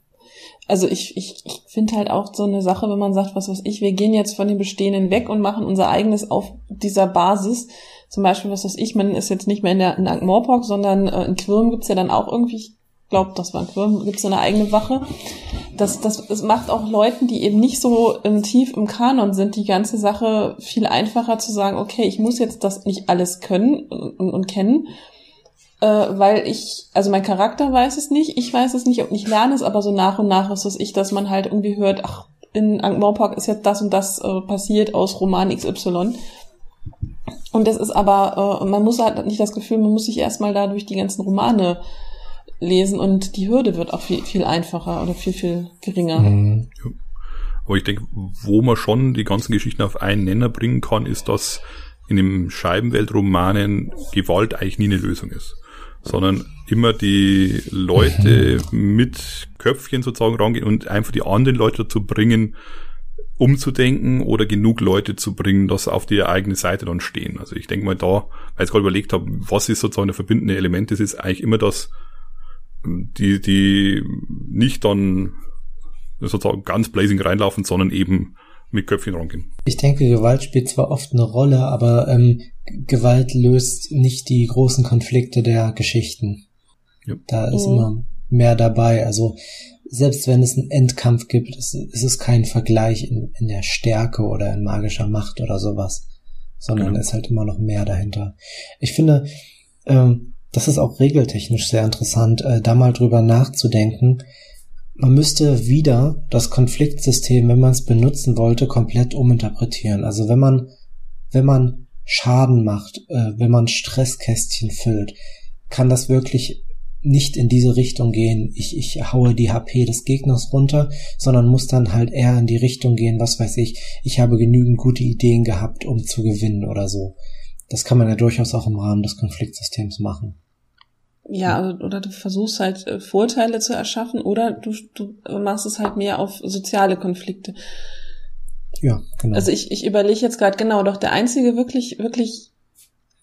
also ich, ich, ich finde halt auch so eine Sache, wenn man sagt, was weiß ich, wir gehen jetzt von den Bestehenden weg und machen unser eigenes auf dieser Basis. Zum Beispiel, was weiß ich, man ist jetzt nicht mehr in der in Ankh-Morpork, sondern äh, in Quirm gibt's ja dann auch irgendwie, ich glaube, das war in Quirm, gibt's eine eigene Wache. Das, das, das macht auch Leuten, die eben nicht so ähm, tief im Kanon sind, die ganze Sache viel einfacher zu sagen, okay, ich muss jetzt das nicht alles können und, und, und kennen, äh, weil ich, also mein Charakter weiß es nicht, ich weiß es nicht und ich lerne es aber so nach und nach ist es ich, dass man halt irgendwie hört, ach, in Ankh-Morpork ist jetzt das und das äh, passiert aus Roman XY. Und das ist aber, äh, man muss halt nicht das Gefühl, man muss sich erstmal da durch die ganzen Romane lesen und die Hürde wird auch viel, viel einfacher oder viel, viel geringer. Mhm. Aber ich denke, wo man schon die ganzen Geschichten auf einen Nenner bringen kann, ist, dass in dem Scheibenweltromanen Gewalt eigentlich nie eine Lösung ist sondern immer die Leute mhm. mit Köpfchen sozusagen rangehen und einfach die anderen Leute dazu bringen, umzudenken oder genug Leute zu bringen, dass sie auf die eigene Seite dann stehen. Also ich denke mal da, weil ich gerade überlegt habe, was ist sozusagen der verbindende Element, das ist eigentlich immer das, die, die nicht dann sozusagen ganz blazing reinlaufen, sondern eben mit Köpfchen rangehen. Ich denke, Gewalt spielt zwar oft eine Rolle, aber ähm, Gewalt löst nicht die großen Konflikte der Geschichten. Ja. Da ist mhm. immer mehr dabei. Also selbst wenn es einen Endkampf gibt, ist, ist es kein Vergleich in, in, der Stärke oder in magischer Macht oder sowas, sondern genau. ist halt immer noch mehr dahinter. Ich finde, ähm, das ist auch regeltechnisch sehr interessant, äh, da mal drüber nachzudenken. Man müsste wieder das Konfliktsystem, wenn man es benutzen wollte, komplett uminterpretieren. Also wenn man, wenn man Schaden macht, äh, wenn man Stresskästchen füllt, kann das wirklich nicht in diese Richtung gehen, ich, ich haue die HP des Gegners runter, sondern muss dann halt eher in die Richtung gehen, was weiß ich, ich habe genügend gute Ideen gehabt, um zu gewinnen oder so. Das kann man ja durchaus auch im Rahmen des Konfliktsystems machen. Ja, also, oder du versuchst halt äh, Vorteile zu erschaffen oder du, du machst es halt mehr auf soziale Konflikte. Ja, genau. Also ich, ich überlege jetzt gerade genau, doch der einzige wirklich, wirklich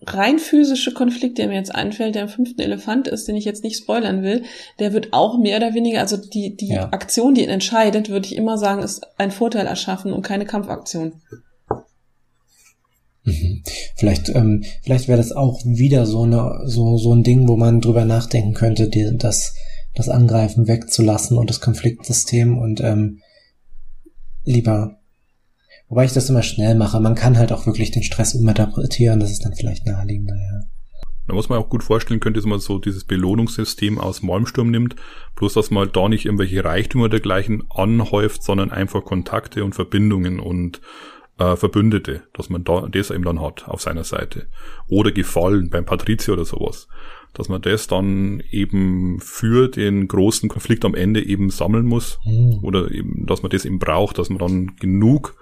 rein physische Konflikt, der mir jetzt einfällt, der im fünften Elefant ist, den ich jetzt nicht spoilern will, der wird auch mehr oder weniger, also die, die ja. Aktion, die ihn entscheidet, würde ich immer sagen, ist ein Vorteil erschaffen und keine Kampfaktion. Mhm. Vielleicht, ähm, vielleicht wäre das auch wieder so eine, so, so ein Ding, wo man drüber nachdenken könnte, die, das, das Angreifen wegzulassen und das Konfliktsystem und ähm, lieber Wobei ich das immer schnell mache. Man kann halt auch wirklich den Stress uminterpretieren. Das ist dann vielleicht naheliegender, ja. Da muss man auch gut vorstellen könnte, dass man so dieses Belohnungssystem aus Malmsturm nimmt, bloß dass man da nicht irgendwelche Reichtümer dergleichen anhäuft, sondern einfach Kontakte und Verbindungen und äh, Verbündete, dass man da das eben dann hat auf seiner Seite. Oder Gefallen beim Patrizia oder sowas. Dass man das dann eben für den großen Konflikt am Ende eben sammeln muss. Mhm. Oder eben, dass man das eben braucht, dass man dann genug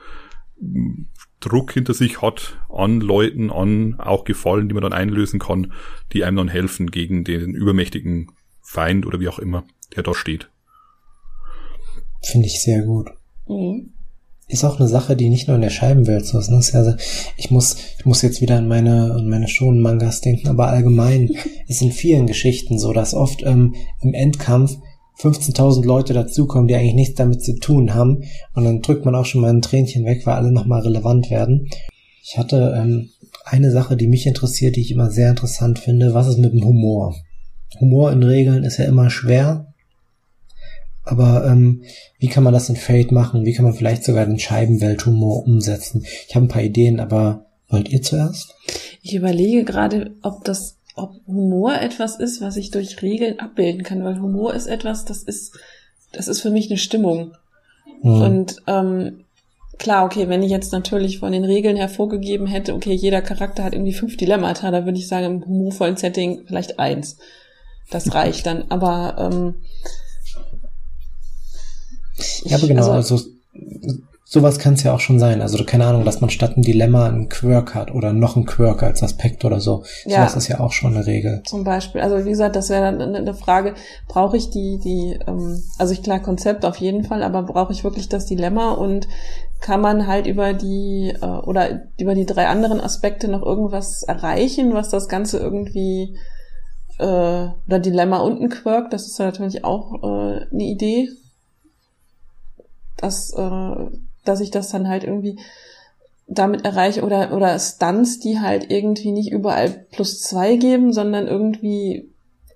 Druck hinter sich hat an Leuten, an auch Gefallen, die man dann einlösen kann, die einem dann helfen gegen den übermächtigen Feind oder wie auch immer, der da steht. Finde ich sehr gut. Mhm. Ist auch eine Sache, die nicht nur in der Scheibenwelt so ist. Ne? Also ich muss, ich muss jetzt wieder an meine, an meine schonen Mangas denken, aber allgemein ist in vielen Geschichten so, dass oft ähm, im Endkampf 15.000 Leute dazukommen, die eigentlich nichts damit zu tun haben. Und dann drückt man auch schon mal ein Tränchen weg, weil alle nochmal relevant werden. Ich hatte ähm, eine Sache, die mich interessiert, die ich immer sehr interessant finde. Was ist mit dem Humor? Humor in Regeln ist ja immer schwer. Aber ähm, wie kann man das in Fate machen? Wie kann man vielleicht sogar den Scheibenwelthumor umsetzen? Ich habe ein paar Ideen, aber wollt ihr zuerst? Ich überlege gerade, ob das ob Humor etwas ist, was ich durch Regeln abbilden kann, weil Humor ist etwas, das ist, das ist für mich eine Stimmung. Mhm. Und ähm, klar, okay, wenn ich jetzt natürlich von den Regeln hervorgegeben hätte, okay, jeder Charakter hat irgendwie fünf Dilemmata, da würde ich sagen, im humorvollen Setting vielleicht eins. Das reicht dann. Aber ähm, ja, aber genau, also, also sowas kann es ja auch schon sein. Also keine Ahnung, dass man statt ein Dilemma einen Quirk hat oder noch einen Quirk als Aspekt oder so. Ja, sowas ist ja auch schon eine Regel. Zum Beispiel. Also wie gesagt, das wäre dann eine Frage, brauche ich die, die, ähm, also ich klar Konzept auf jeden Fall, aber brauche ich wirklich das Dilemma und kann man halt über die äh, oder über die drei anderen Aspekte noch irgendwas erreichen, was das Ganze irgendwie äh, oder Dilemma und ein Quirk, das ist ja natürlich auch äh, eine Idee. Das äh, dass ich das dann halt irgendwie damit erreiche oder, oder Stunts, die halt irgendwie nicht überall plus zwei geben, sondern irgendwie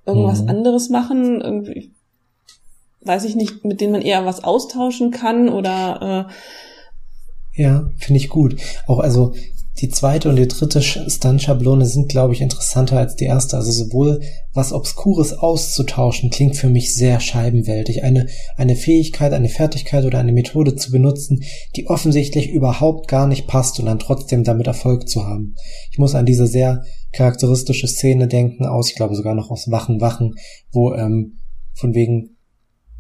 irgendwas mhm. anderes machen, irgendwie, weiß ich nicht, mit denen man eher was austauschen kann oder äh, ja, finde ich gut. Auch also die zweite und die dritte Stunt-Schablone sind, glaube ich, interessanter als die erste. Also sowohl was Obskures auszutauschen klingt für mich sehr scheibenwältig. Eine, eine Fähigkeit, eine Fertigkeit oder eine Methode zu benutzen, die offensichtlich überhaupt gar nicht passt und dann trotzdem damit Erfolg zu haben. Ich muss an diese sehr charakteristische Szene denken aus, ich glaube sogar noch aus Wachen, Wachen, wo ähm, von wegen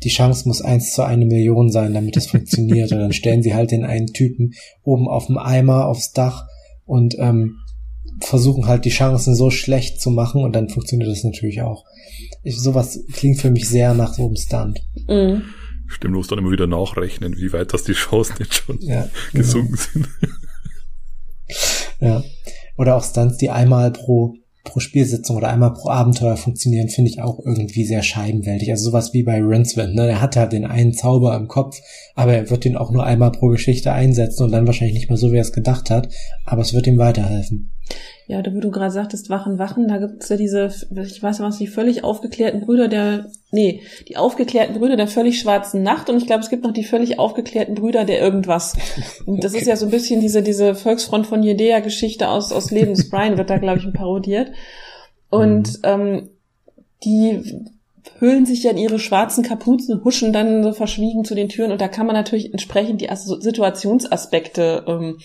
die Chance muss eins zu eine Million sein, damit es funktioniert. Und dann stellen sie halt den einen Typen oben auf dem Eimer aufs Dach und ähm, versuchen halt die Chancen so schlecht zu machen und dann funktioniert das natürlich auch. Ich, sowas klingt für mich sehr nach so einem Stunt. Mhm. Stimmt, muss dann immer wieder nachrechnen, wie weit das die Chancen jetzt schon Ja, gesunken sind. Ja. Oder auch Stunts, die einmal pro, pro Spielsitzung oder einmal pro Abenteuer funktionieren, finde ich auch irgendwie sehr scheibenwältig. Also sowas wie bei Rincewind, ne? Der hat ja den einen Zauber im Kopf, aber er wird den auch nur einmal pro Geschichte einsetzen und dann wahrscheinlich nicht mehr so, wie er es gedacht hat. Aber es wird ihm weiterhelfen. Ja, da wo du gerade sagtest, Wachen, Wachen, da gibt's ja diese, ich weiß nicht was, die völlig aufgeklärten Brüder der, nee, die aufgeklärten Brüder der völlig schwarzen Nacht und ich glaube, es gibt noch die völlig aufgeklärten Brüder der irgendwas. Und das okay. ist ja so ein bisschen diese, diese Volksfront von Judäa-Geschichte aus, aus Lebens Brian wird da, glaube ich, parodiert. Und mhm. ähm, die hüllen sich ja in ihre schwarzen Kapuzen, huschen dann so verschwiegen zu den Türen und da kann man natürlich entsprechend die Situationsaspekte ähm,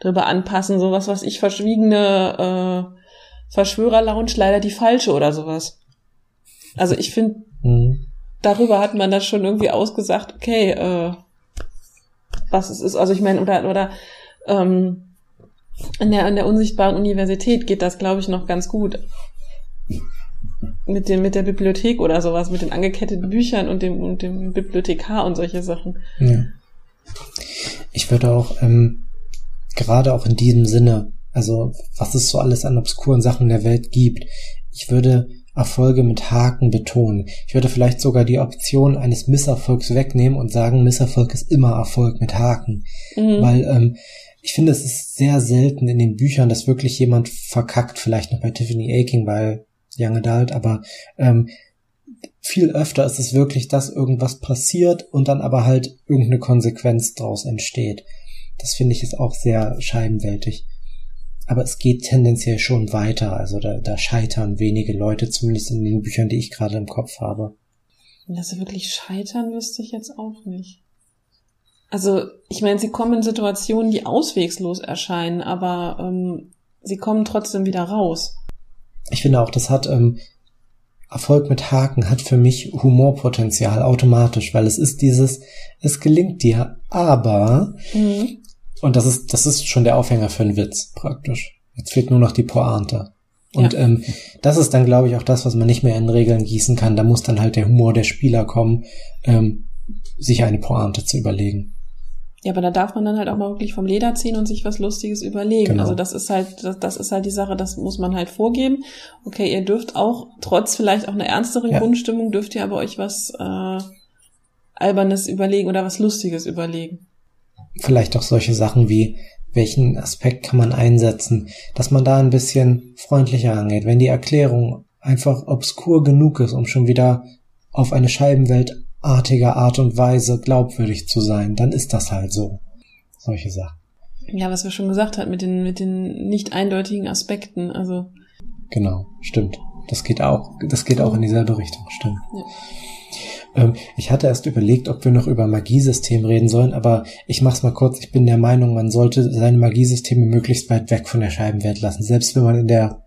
drüber anpassen. Sowas, was ich verschwiegene äh, Verschwörer-Lounge leider die falsche oder sowas. Also ich finde, mhm. darüber hat man das schon irgendwie ausgesagt, okay, äh, was es ist. Also ich meine, oder, oder ähm, an der, an der unsichtbaren Universität geht das, glaube ich, noch ganz gut mit dem mit der Bibliothek oder sowas, mit den angeketteten Büchern und dem und dem Bibliothekar und solche Sachen. Ja. Ich würde auch ähm, gerade auch in diesem Sinne, also was es so alles an obskuren Sachen der Welt gibt, ich würde Erfolge mit Haken betonen. Ich würde vielleicht sogar die Option eines Misserfolgs wegnehmen und sagen, Misserfolg ist immer Erfolg mit Haken. Mhm. Weil ähm, ich finde, es ist sehr selten in den Büchern, dass wirklich jemand verkackt, vielleicht noch bei Tiffany Aking, weil Young Adult, aber ähm, viel öfter ist es wirklich, dass irgendwas passiert und dann aber halt irgendeine Konsequenz daraus entsteht. Das finde ich ist auch sehr scheibenwältig. Aber es geht tendenziell schon weiter. Also da, da scheitern wenige Leute, zumindest in den Büchern, die ich gerade im Kopf habe. Dass sie wirklich scheitern, wüsste ich jetzt auch nicht. Also, ich meine, sie kommen in Situationen, die auswegslos erscheinen, aber ähm, sie kommen trotzdem wieder raus ich finde auch, das hat ähm, Erfolg mit Haken hat für mich Humorpotenzial automatisch, weil es ist dieses, es gelingt dir, aber mhm. und das ist, das ist schon der Aufhänger für einen Witz praktisch. Jetzt fehlt nur noch die Pointe. Und ja. ähm, das ist dann, glaube ich, auch das, was man nicht mehr in Regeln gießen kann. Da muss dann halt der Humor der Spieler kommen, ähm, sich eine Pointe zu überlegen. Ja, aber da darf man dann halt auch mal wirklich vom Leder ziehen und sich was Lustiges überlegen. Genau. Also das ist halt, das, das ist halt die Sache, das muss man halt vorgeben. Okay, ihr dürft auch, trotz vielleicht auch einer ernsteren ja. Grundstimmung, dürft ihr aber euch was äh, Albernes überlegen oder was Lustiges überlegen. Vielleicht auch solche Sachen wie, welchen Aspekt kann man einsetzen, dass man da ein bisschen freundlicher angeht, wenn die Erklärung einfach obskur genug ist, um schon wieder auf eine Scheibenwelt artiger Art und Weise glaubwürdig zu sein, dann ist das halt so. Solche Sachen. Ja, was wir schon gesagt haben mit den, mit den nicht eindeutigen Aspekten, also. Genau, stimmt. Das geht auch, das geht auch in dieselbe Richtung, stimmt. Ja. Ähm, ich hatte erst überlegt, ob wir noch über Magiesystem reden sollen, aber ich mach's mal kurz. Ich bin der Meinung, man sollte seine Magiesysteme möglichst weit weg von der Scheibenwelt lassen. Selbst wenn man in der,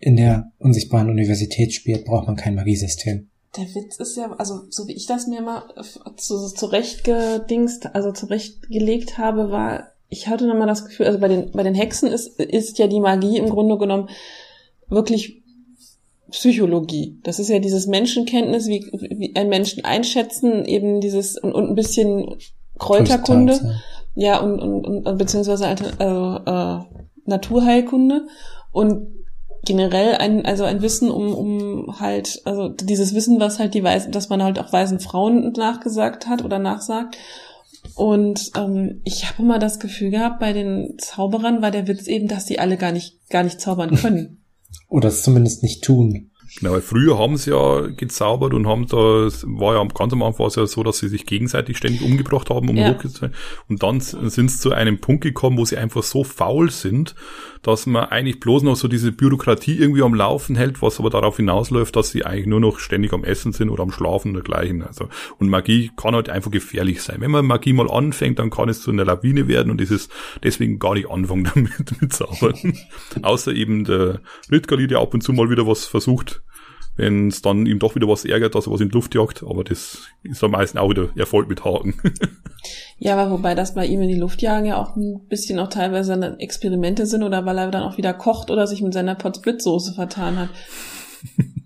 in der unsichtbaren Universität spielt, braucht man kein Magiesystem der Witz ist ja, also so wie ich das mir mal zu, zurechtgedingst, also zurechtgelegt habe, war, ich hatte nochmal das Gefühl, also bei den, bei den Hexen ist, ist ja die Magie im Grunde genommen wirklich Psychologie. Das ist ja dieses Menschenkenntnis, wie, wie ein Menschen einschätzen, eben dieses und, und ein bisschen Kräuterkunde. Ja, und, und, und beziehungsweise also, äh, Naturheilkunde. Und generell ein, also ein Wissen um, um halt, also dieses Wissen, was halt die Weisen, dass man halt auch weisen Frauen nachgesagt hat oder nachsagt. Und ähm, ich habe immer das Gefühl gehabt, bei den Zauberern war der Witz eben, dass die alle gar nicht, gar nicht zaubern können. Oder es zumindest nicht tun. Genau, weil früher haben sie ja gezaubert und haben da, war ja ganz am Anfang war es ja so, dass sie sich gegenseitig ständig umgebracht haben, um ja. hochgezogen. Und dann sind sie zu einem Punkt gekommen, wo sie einfach so faul sind, dass man eigentlich bloß noch so diese Bürokratie irgendwie am Laufen hält, was aber darauf hinausläuft, dass sie eigentlich nur noch ständig am Essen sind oder am Schlafen und dergleichen. Also, und Magie kann halt einfach gefährlich sein. Wenn man Magie mal anfängt, dann kann es zu einer Lawine werden und es ist deswegen gar nicht anfangen damit mit Zaubern. Außer eben der Ritgali, der ab und zu mal wieder was versucht, wenn es dann ihm doch wieder was ärgert, dass er was in die Luft jagt, aber das ist am meisten auch wieder Erfolg mit Haken. ja, aber wobei das bei ihm in die Luft jagen ja auch ein bisschen auch teilweise Experimente sind oder weil er dann auch wieder kocht oder sich mit seiner Potsblitz-Soße vertan hat.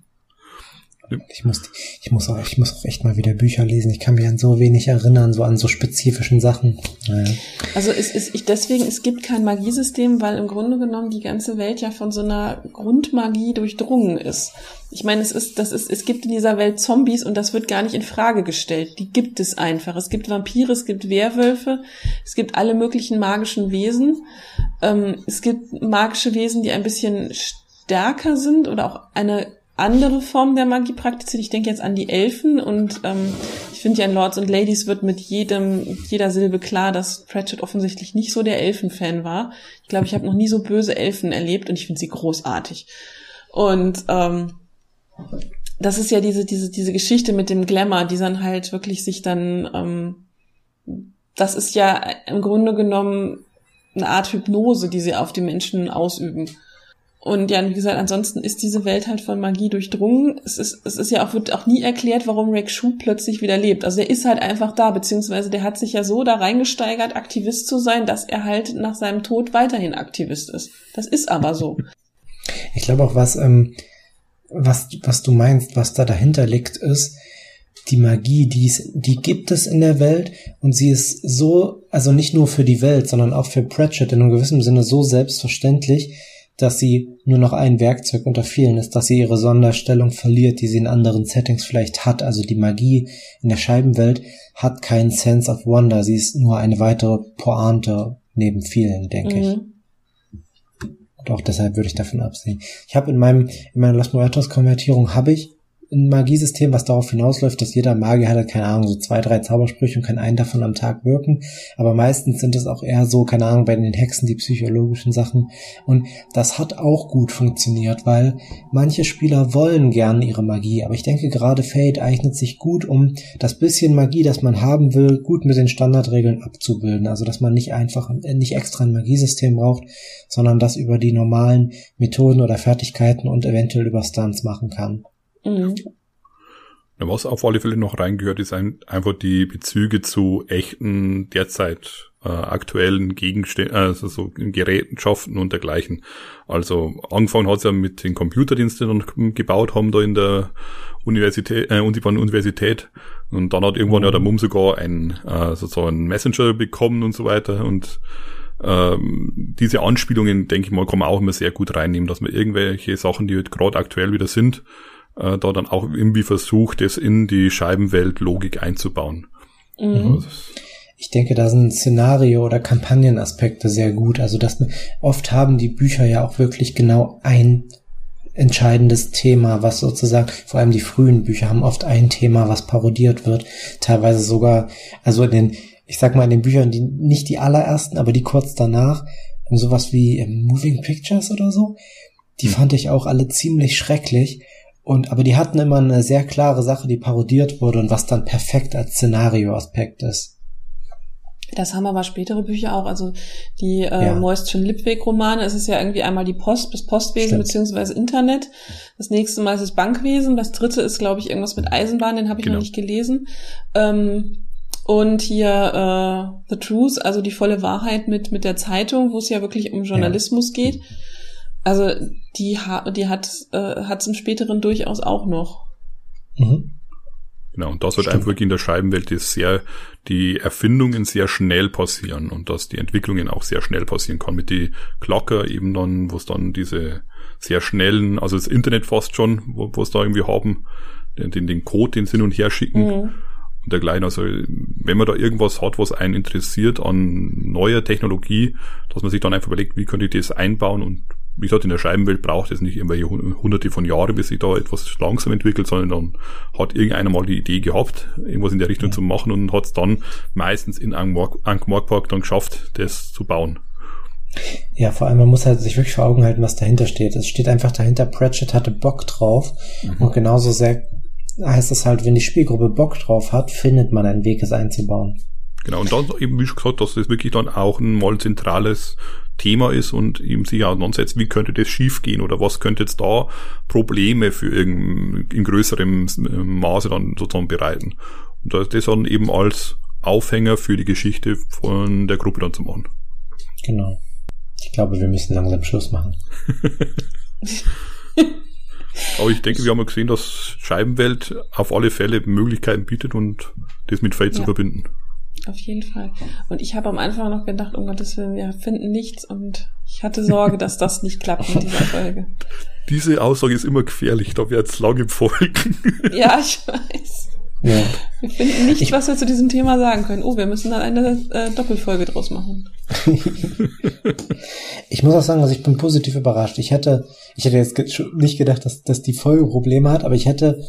Ich muss, ich muss auch, ich muss auch echt mal wieder Bücher lesen. Ich kann mich an so wenig erinnern, so an so spezifischen Sachen. Naja. Also es ist ich deswegen, es gibt kein Magiesystem, weil im Grunde genommen die ganze Welt ja von so einer Grundmagie durchdrungen ist. Ich meine, es ist, das ist, es gibt in dieser Welt Zombies und das wird gar nicht in Frage gestellt. Die gibt es einfach. Es gibt Vampire, es gibt Werwölfe, es gibt alle möglichen magischen Wesen. Ähm, es gibt magische Wesen, die ein bisschen stärker sind oder auch eine andere Form der Magie praktiziert. Ich denke jetzt an die Elfen und ähm, ich finde ja in Lords and Ladies wird mit jedem, jeder Silbe klar, dass Pratchett offensichtlich nicht so der Elfenfan war. Ich glaube, ich habe noch nie so böse Elfen erlebt und ich finde sie großartig. Und ähm, das ist ja diese, diese, diese Geschichte mit dem Glamour, die dann halt wirklich sich dann, ähm, das ist ja im Grunde genommen eine Art Hypnose, die sie auf die Menschen ausüben. Und ja, wie gesagt, ansonsten ist diese Welt halt von Magie durchdrungen. Es ist, es ist ja auch, wird auch nie erklärt, warum Rick Schuh plötzlich wieder lebt. Also der ist halt einfach da, beziehungsweise der hat sich ja so da reingesteigert, Aktivist zu sein, dass er halt nach seinem Tod weiterhin Aktivist ist. Das ist aber so. Ich glaube auch, was, ähm, was, was du meinst, was da dahinter liegt, ist, die Magie, die, ist, die gibt es in der Welt und sie ist so, also nicht nur für die Welt, sondern auch für Pratchett in einem gewissen Sinne so selbstverständlich, dass sie nur noch ein Werkzeug unter vielen ist, dass sie ihre Sonderstellung verliert, die sie in anderen Settings vielleicht hat. Also die Magie in der Scheibenwelt hat keinen Sense of Wonder. Sie ist nur eine weitere Pointe neben vielen, denke mhm. ich. Und auch deshalb würde ich davon absehen. Ich habe in meinem, in meiner Los Muertos Konvertierung habe ich ein Magiesystem, was darauf hinausläuft, dass jeder Magier hat, keine Ahnung, so zwei, drei Zaubersprüche und kann einen davon am Tag wirken. Aber meistens sind es auch eher so, keine Ahnung, bei den Hexen die psychologischen Sachen. Und das hat auch gut funktioniert, weil manche Spieler wollen gerne ihre Magie. Aber ich denke, gerade Fate eignet sich gut, um das bisschen Magie, das man haben will, gut mit den Standardregeln abzubilden. Also, dass man nicht einfach, nicht extra ein Magiesystem braucht, sondern das über die normalen Methoden oder Fertigkeiten und eventuell über Stunts machen kann. Mhm. Was auf alle Fälle noch reingehört, ist ein, einfach die Bezüge zu echten, derzeit äh, aktuellen Gegenständen, also so Gerätenschaften und dergleichen. Also angefangen hat es ja mit den Computerdiensten, die dann gebaut haben da in der Universität, äh, Universität. Und dann hat irgendwann ja der Mumm sogar ein äh, sozusagen Messenger bekommen und so weiter. Und ähm, diese Anspielungen, denke ich mal, kann man auch immer sehr gut reinnehmen, dass man irgendwelche Sachen, die halt gerade aktuell wieder sind, äh, da dann auch irgendwie versucht, es in die Scheibenwelt-Logik einzubauen. Mhm. Also ich denke, da sind Szenario- oder Kampagnenaspekte sehr gut. Also dass oft haben die Bücher ja auch wirklich genau ein entscheidendes Thema, was sozusagen, vor allem die frühen Bücher haben oft ein Thema, was parodiert wird, teilweise sogar, also in den, ich sag mal in den Büchern, die nicht die allerersten, aber die kurz danach, sowas wie ähm, Moving Pictures oder so, die hm. fand ich auch alle ziemlich schrecklich und, aber die hatten immer eine sehr klare Sache, die parodiert wurde und was dann perfekt als Szenarioaspekt ist. Das haben aber spätere Bücher auch. Also die äh, ja. Moistchen Lipweg-Romane, es ist ja irgendwie einmal die Post, das Postwesen Stimmt. beziehungsweise Internet. Das nächste Mal ist das Bankwesen. Das dritte ist, glaube ich, irgendwas mit Eisenbahn, den habe ich genau. noch nicht gelesen. Ähm, und hier äh, The Truth, also die volle Wahrheit mit, mit der Zeitung, wo es ja wirklich um Journalismus ja. geht. Also die, ha die hat äh, hat's im späteren durchaus auch noch. Mhm. Genau, und das wird Stimmt. einfach wirklich in der Scheibenwelt ist sehr, die Erfindungen sehr schnell passieren und dass die Entwicklungen auch sehr schnell passieren kann. Mit die Glocker eben dann, wo es dann diese sehr schnellen, also das Internet fast schon, wo es da irgendwie haben, den, den Code, den sie hin und her schicken. Mhm. Und dergleichen. Also wenn man da irgendwas hat, was einen interessiert an neuer Technologie, dass man sich dann einfach überlegt, wie könnte ich das einbauen und wie gesagt, in der Scheibenwelt braucht es nicht irgendwelche hunderte von Jahren, bis sich da etwas langsam entwickelt, sondern dann hat irgendeiner mal die Idee gehabt, irgendwas in der Richtung ja. zu machen und hat es dann meistens in Ankh-Morpork dann geschafft, das zu bauen. Ja, vor allem, man muss halt sich wirklich vor Augen halten, was dahinter steht. Es steht einfach dahinter, Pratchett hatte Bock drauf mhm. und genauso sehr heißt es halt, wenn die Spielgruppe Bock drauf hat, findet man einen Weg, es einzubauen. Genau, und dann eben, wie schon gesagt, dass das wirklich dann auch ein mal zentrales Thema ist und eben sich auseinandersetzt, wie könnte das schiefgehen oder was könnte jetzt da Probleme für irgendein, in größerem Maße dann sozusagen bereiten. Und das dann eben als Aufhänger für die Geschichte von der Gruppe dann zu machen. Genau. Ich glaube, wir müssen langsam Schluss machen. Aber ich denke, wir haben ja gesehen, dass Scheibenwelt auf alle Fälle Möglichkeiten bietet und das mit Fate ja. zu verbinden. Auf jeden Fall. Und ich habe am Anfang noch gedacht, um Gottes Willen, wir finden nichts und ich hatte Sorge, dass das nicht klappt mit dieser Folge. Diese Aussage ist immer gefährlich, da wird es lange folgen. Ja, ich weiß. Ja. Wir finden nichts, was wir zu diesem Thema sagen können. Oh, wir müssen dann eine äh, Doppelfolge draus machen. ich muss auch sagen, also ich bin positiv überrascht. Ich hätte, ich hätte jetzt nicht gedacht, dass, dass die Folge Probleme hat, aber ich hätte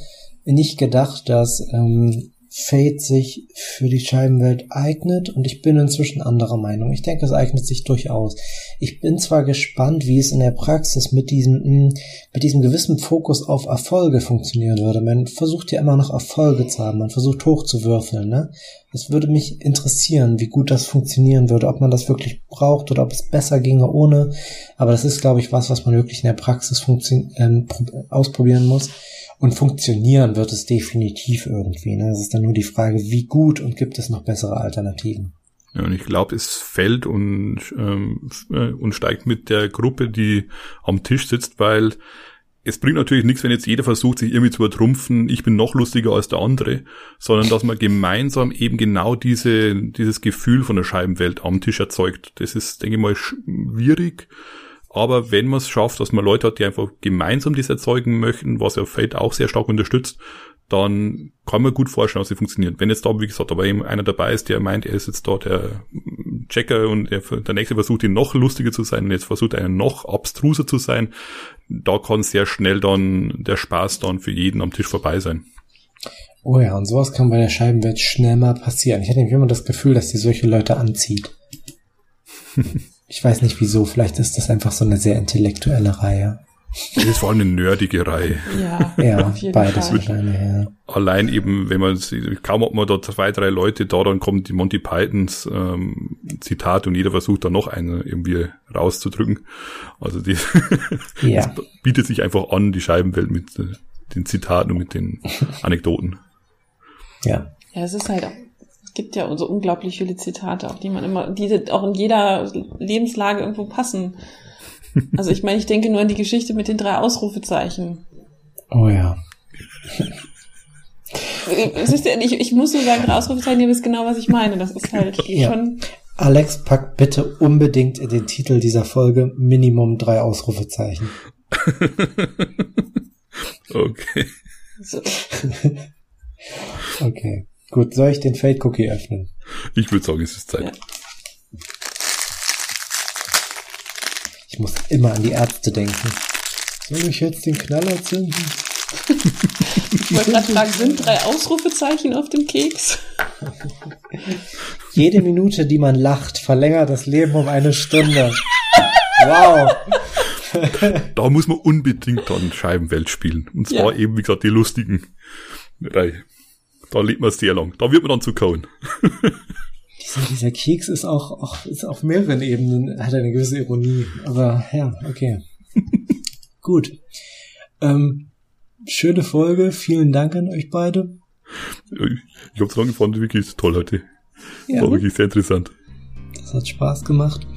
nicht gedacht, dass ähm, Fate sich für die Scheibenwelt eignet und ich bin inzwischen anderer Meinung. Ich denke, es eignet sich durchaus. Ich bin zwar gespannt, wie es in der Praxis mit diesem, hm, mit diesem gewissen Fokus auf Erfolge funktionieren würde. Man versucht ja immer noch Erfolge zu haben, man versucht hochzuwürfeln, ne? Es würde mich interessieren, wie gut das funktionieren würde, ob man das wirklich braucht oder ob es besser ginge ohne. Aber das ist, glaube ich, was, was man wirklich in der Praxis ähm, ausprobieren muss. Und funktionieren wird es definitiv irgendwie. Ne? Es ist dann nur die Frage, wie gut und gibt es noch bessere Alternativen. Ja, und ich glaube, es fällt und, ähm, äh, und steigt mit der Gruppe, die am Tisch sitzt, weil es bringt natürlich nichts, wenn jetzt jeder versucht, sich irgendwie zu übertrumpfen, ich bin noch lustiger als der andere, sondern dass man gemeinsam eben genau diese, dieses Gefühl von der Scheibenwelt am Tisch erzeugt. Das ist, denke ich mal, schwierig aber wenn man es schafft, dass man Leute hat, die einfach gemeinsam das erzeugen möchten, was ja Fate auch sehr stark unterstützt, dann kann man gut vorstellen, dass sie funktioniert. Wenn jetzt da, wie gesagt, aber eben einer dabei ist, der meint, er ist jetzt da der Checker und der, der nächste versucht, ihn noch lustiger zu sein und jetzt versucht einer noch abstruser zu sein, da kann sehr schnell dann der Spaß dann für jeden am Tisch vorbei sein. Oh ja, und sowas kann bei der Scheibenwelt schnell mal passieren. Ich hatte nämlich immer das Gefühl, dass die solche Leute anzieht. Ich weiß nicht wieso, vielleicht ist das einfach so eine sehr intellektuelle Reihe. Das ist vor allem eine nerdige Reihe. Ja, ja beides wahrscheinlich, ja. Allein eben, wenn man, kaum ob man da zwei, drei Leute da, dann kommt die Monty Pythons ähm, Zitat und jeder versucht da noch einen irgendwie rauszudrücken. Also die ja. bietet sich einfach an, die Scheibenwelt mit äh, den Zitaten und mit den Anekdoten. Ja. Ja, es ist halt auch gibt ja so unglaublich viele Zitate, auch die man immer, die auch in jeder Lebenslage irgendwo passen. Also ich meine, ich denke nur an die Geschichte mit den drei Ausrufezeichen. Oh ja. Ich, ich muss nur sagen, drei Ausrufezeichen, ihr wisst genau, was ich meine. Das ist halt ja. schon. Alex, pack bitte unbedingt in den Titel dieser Folge Minimum drei Ausrufezeichen. okay. So. okay. Gut, soll ich den Fade Cookie öffnen? Ich würde sagen, es ist Zeit. Ja. Ich muss immer an die Ärzte denken. Soll ich jetzt den Knaller zünden? ich wollte gerade fragen, sind drei Ausrufezeichen auf dem Keks? Jede Minute, die man lacht, verlängert das Leben um eine Stunde. Wow. da muss man unbedingt dann Scheibenwelt spielen. Und zwar ja. eben, wie gesagt, die lustigen Reihe. Da lebt man sehr lang. Da wird man dann zu kauen. dieser, dieser Keks ist auch, auch, ist auf mehreren Ebenen, hat eine gewisse Ironie. Aber ja, okay. Gut. Ähm, schöne Folge. Vielen Dank an euch beide. Ich hab's lange gefunden, wirklich toll heute. Ja. War wirklich sehr interessant. Das hat Spaß gemacht.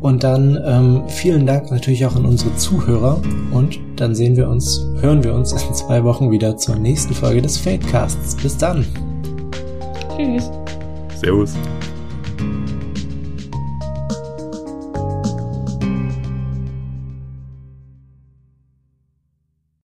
Und dann ähm, vielen Dank natürlich auch an unsere Zuhörer und dann sehen wir uns, hören wir uns in zwei Wochen wieder zur nächsten Folge des Fadecasts. Bis dann. Tschüss. Servus.